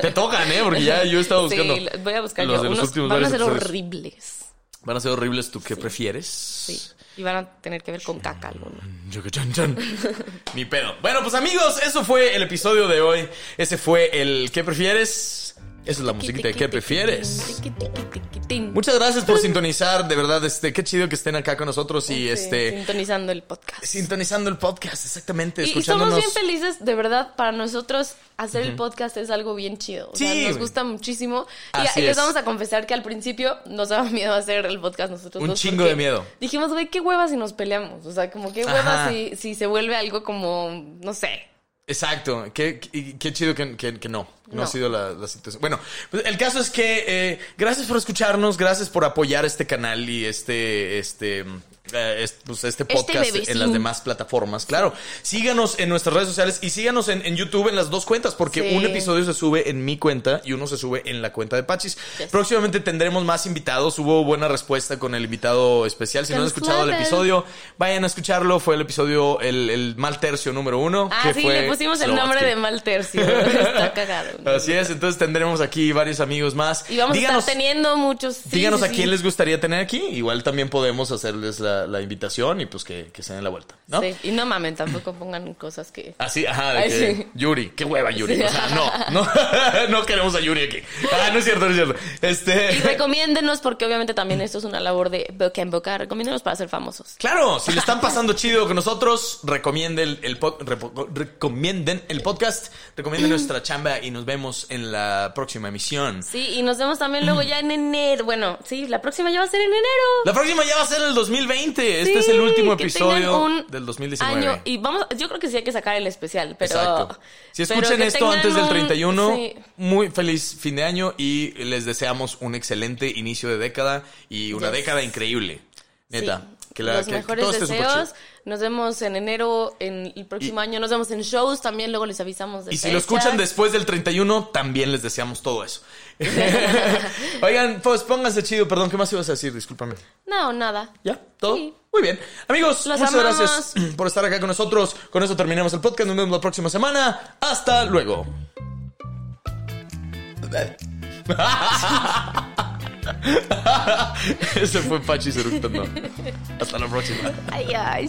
Te tocan, ¿eh? Porque ya yo he estado buscando. Sí, voy a buscar los yo. de los Unos últimos van a ser episodios. horribles. Van a ser horribles. ¿Tú qué Sí. prefieres? Sí. Y van a tener que ver con caca alguno. Chaca, chan, chan. Ni pedo. Bueno, pues amigos, eso fue el episodio de hoy. Ese fue el ¿Qué prefieres? Esa es la musiquita de ¿Qué prefieres? Muchas gracias por sintonizar, de verdad, este, qué chido que estén acá con nosotros y este Sintonizando el podcast. sintonizando el podcast, exactamente, Y, y escuchándonos. somos bien felices, de verdad, para nosotros hacer el podcast es algo bien chido. O sea, Sí, nos güey. gusta muchísimo. Y- y, les es. vamos a confesar que al principio nos daba miedo hacer el podcast nosotros Un chingo de miedo. Dijimos, güey, qué hueva si nos peleamos. O sea, como qué hueva si, si se vuelve algo como, no sé. Exacto, qué, qué, qué chido que, que- que no, no, ha sido la, la situación. Bueno, pues el caso es que eh, gracias por escucharnos, gracias por apoyar este canal y este, este, eh, es- pues, este podcast bebecín. en las demás plataformas. Claro, síganos en nuestras redes sociales y síganos en, en YouTube en las dos cuentas, porque Sí. un episodio se sube en mi cuenta y uno se sube en la cuenta de Pachis. Yes. Próximamente tendremos más invitados. Hubo buena respuesta con el invitado especial. Si no han escuchado el episodio, vayan a escucharlo. Fue el episodio, el, el mal tercio número uno. Ah, que sí, fue le pusimos el nombre de mal tercio. Está cagado. Así es, entonces tendremos aquí varios amigos más. Y vamos Díganos- a estar teniendo muchos. sí, Díganos a quién les gustaría tener aquí. Igual también podemos hacerles la, la invitación y pues que, que se den la vuelta, ¿no? Sí, y no mamen, tampoco pongan cosas que. Así, ajá, de Ay, que sí. Yuri, qué hueva Yuri. Sí. O sea, no, no, no queremos a Yuri aquí. Ah, no es cierto, no es cierto. Y Este. recomiéndenos, porque obviamente también esto es una labor de boca en boca. Recomiéndenos para ser famosos. Claro, si le están pasando chido con nosotros, recomienden el, recomienden el podcast, recomienden nuestra chamba y nos vemos en la próxima emisión. Sí, y nos vemos también luego ya en enero. Bueno, sí, la próxima ya va a ser en enero. La próxima ya va a ser el 2020. Este Sí, es el último episodio del 2019. Año, y vamos, yo creo que sí hay que sacar el especial, pero. Exacto. Si escuchan esto antes del un- 31, sí. muy feliz fin de año y les deseamos un excelente inicio de década y una Yes. década increíble. Neta. Sí. Que la- Los que- que mejores todo deseos. Nos vemos en enero, en el próximo año. Nos vemos en shows también. Luego les avisamos de Y si lo escuchan después del 31, también les deseamos todo eso. Oigan, pues pónganse chido. Perdón, ¿qué más ibas a decir? Discúlpame. No, nada. ¿Ya? ¿Todo? Sí. Muy bien. Amigos, Los muchas amamos. gracias por estar acá con nosotros. Con eso terminamos el podcast. Nos vemos la próxima semana. Hasta luego. Ese fue Pachi eructando. Hasta la próxima. Ay,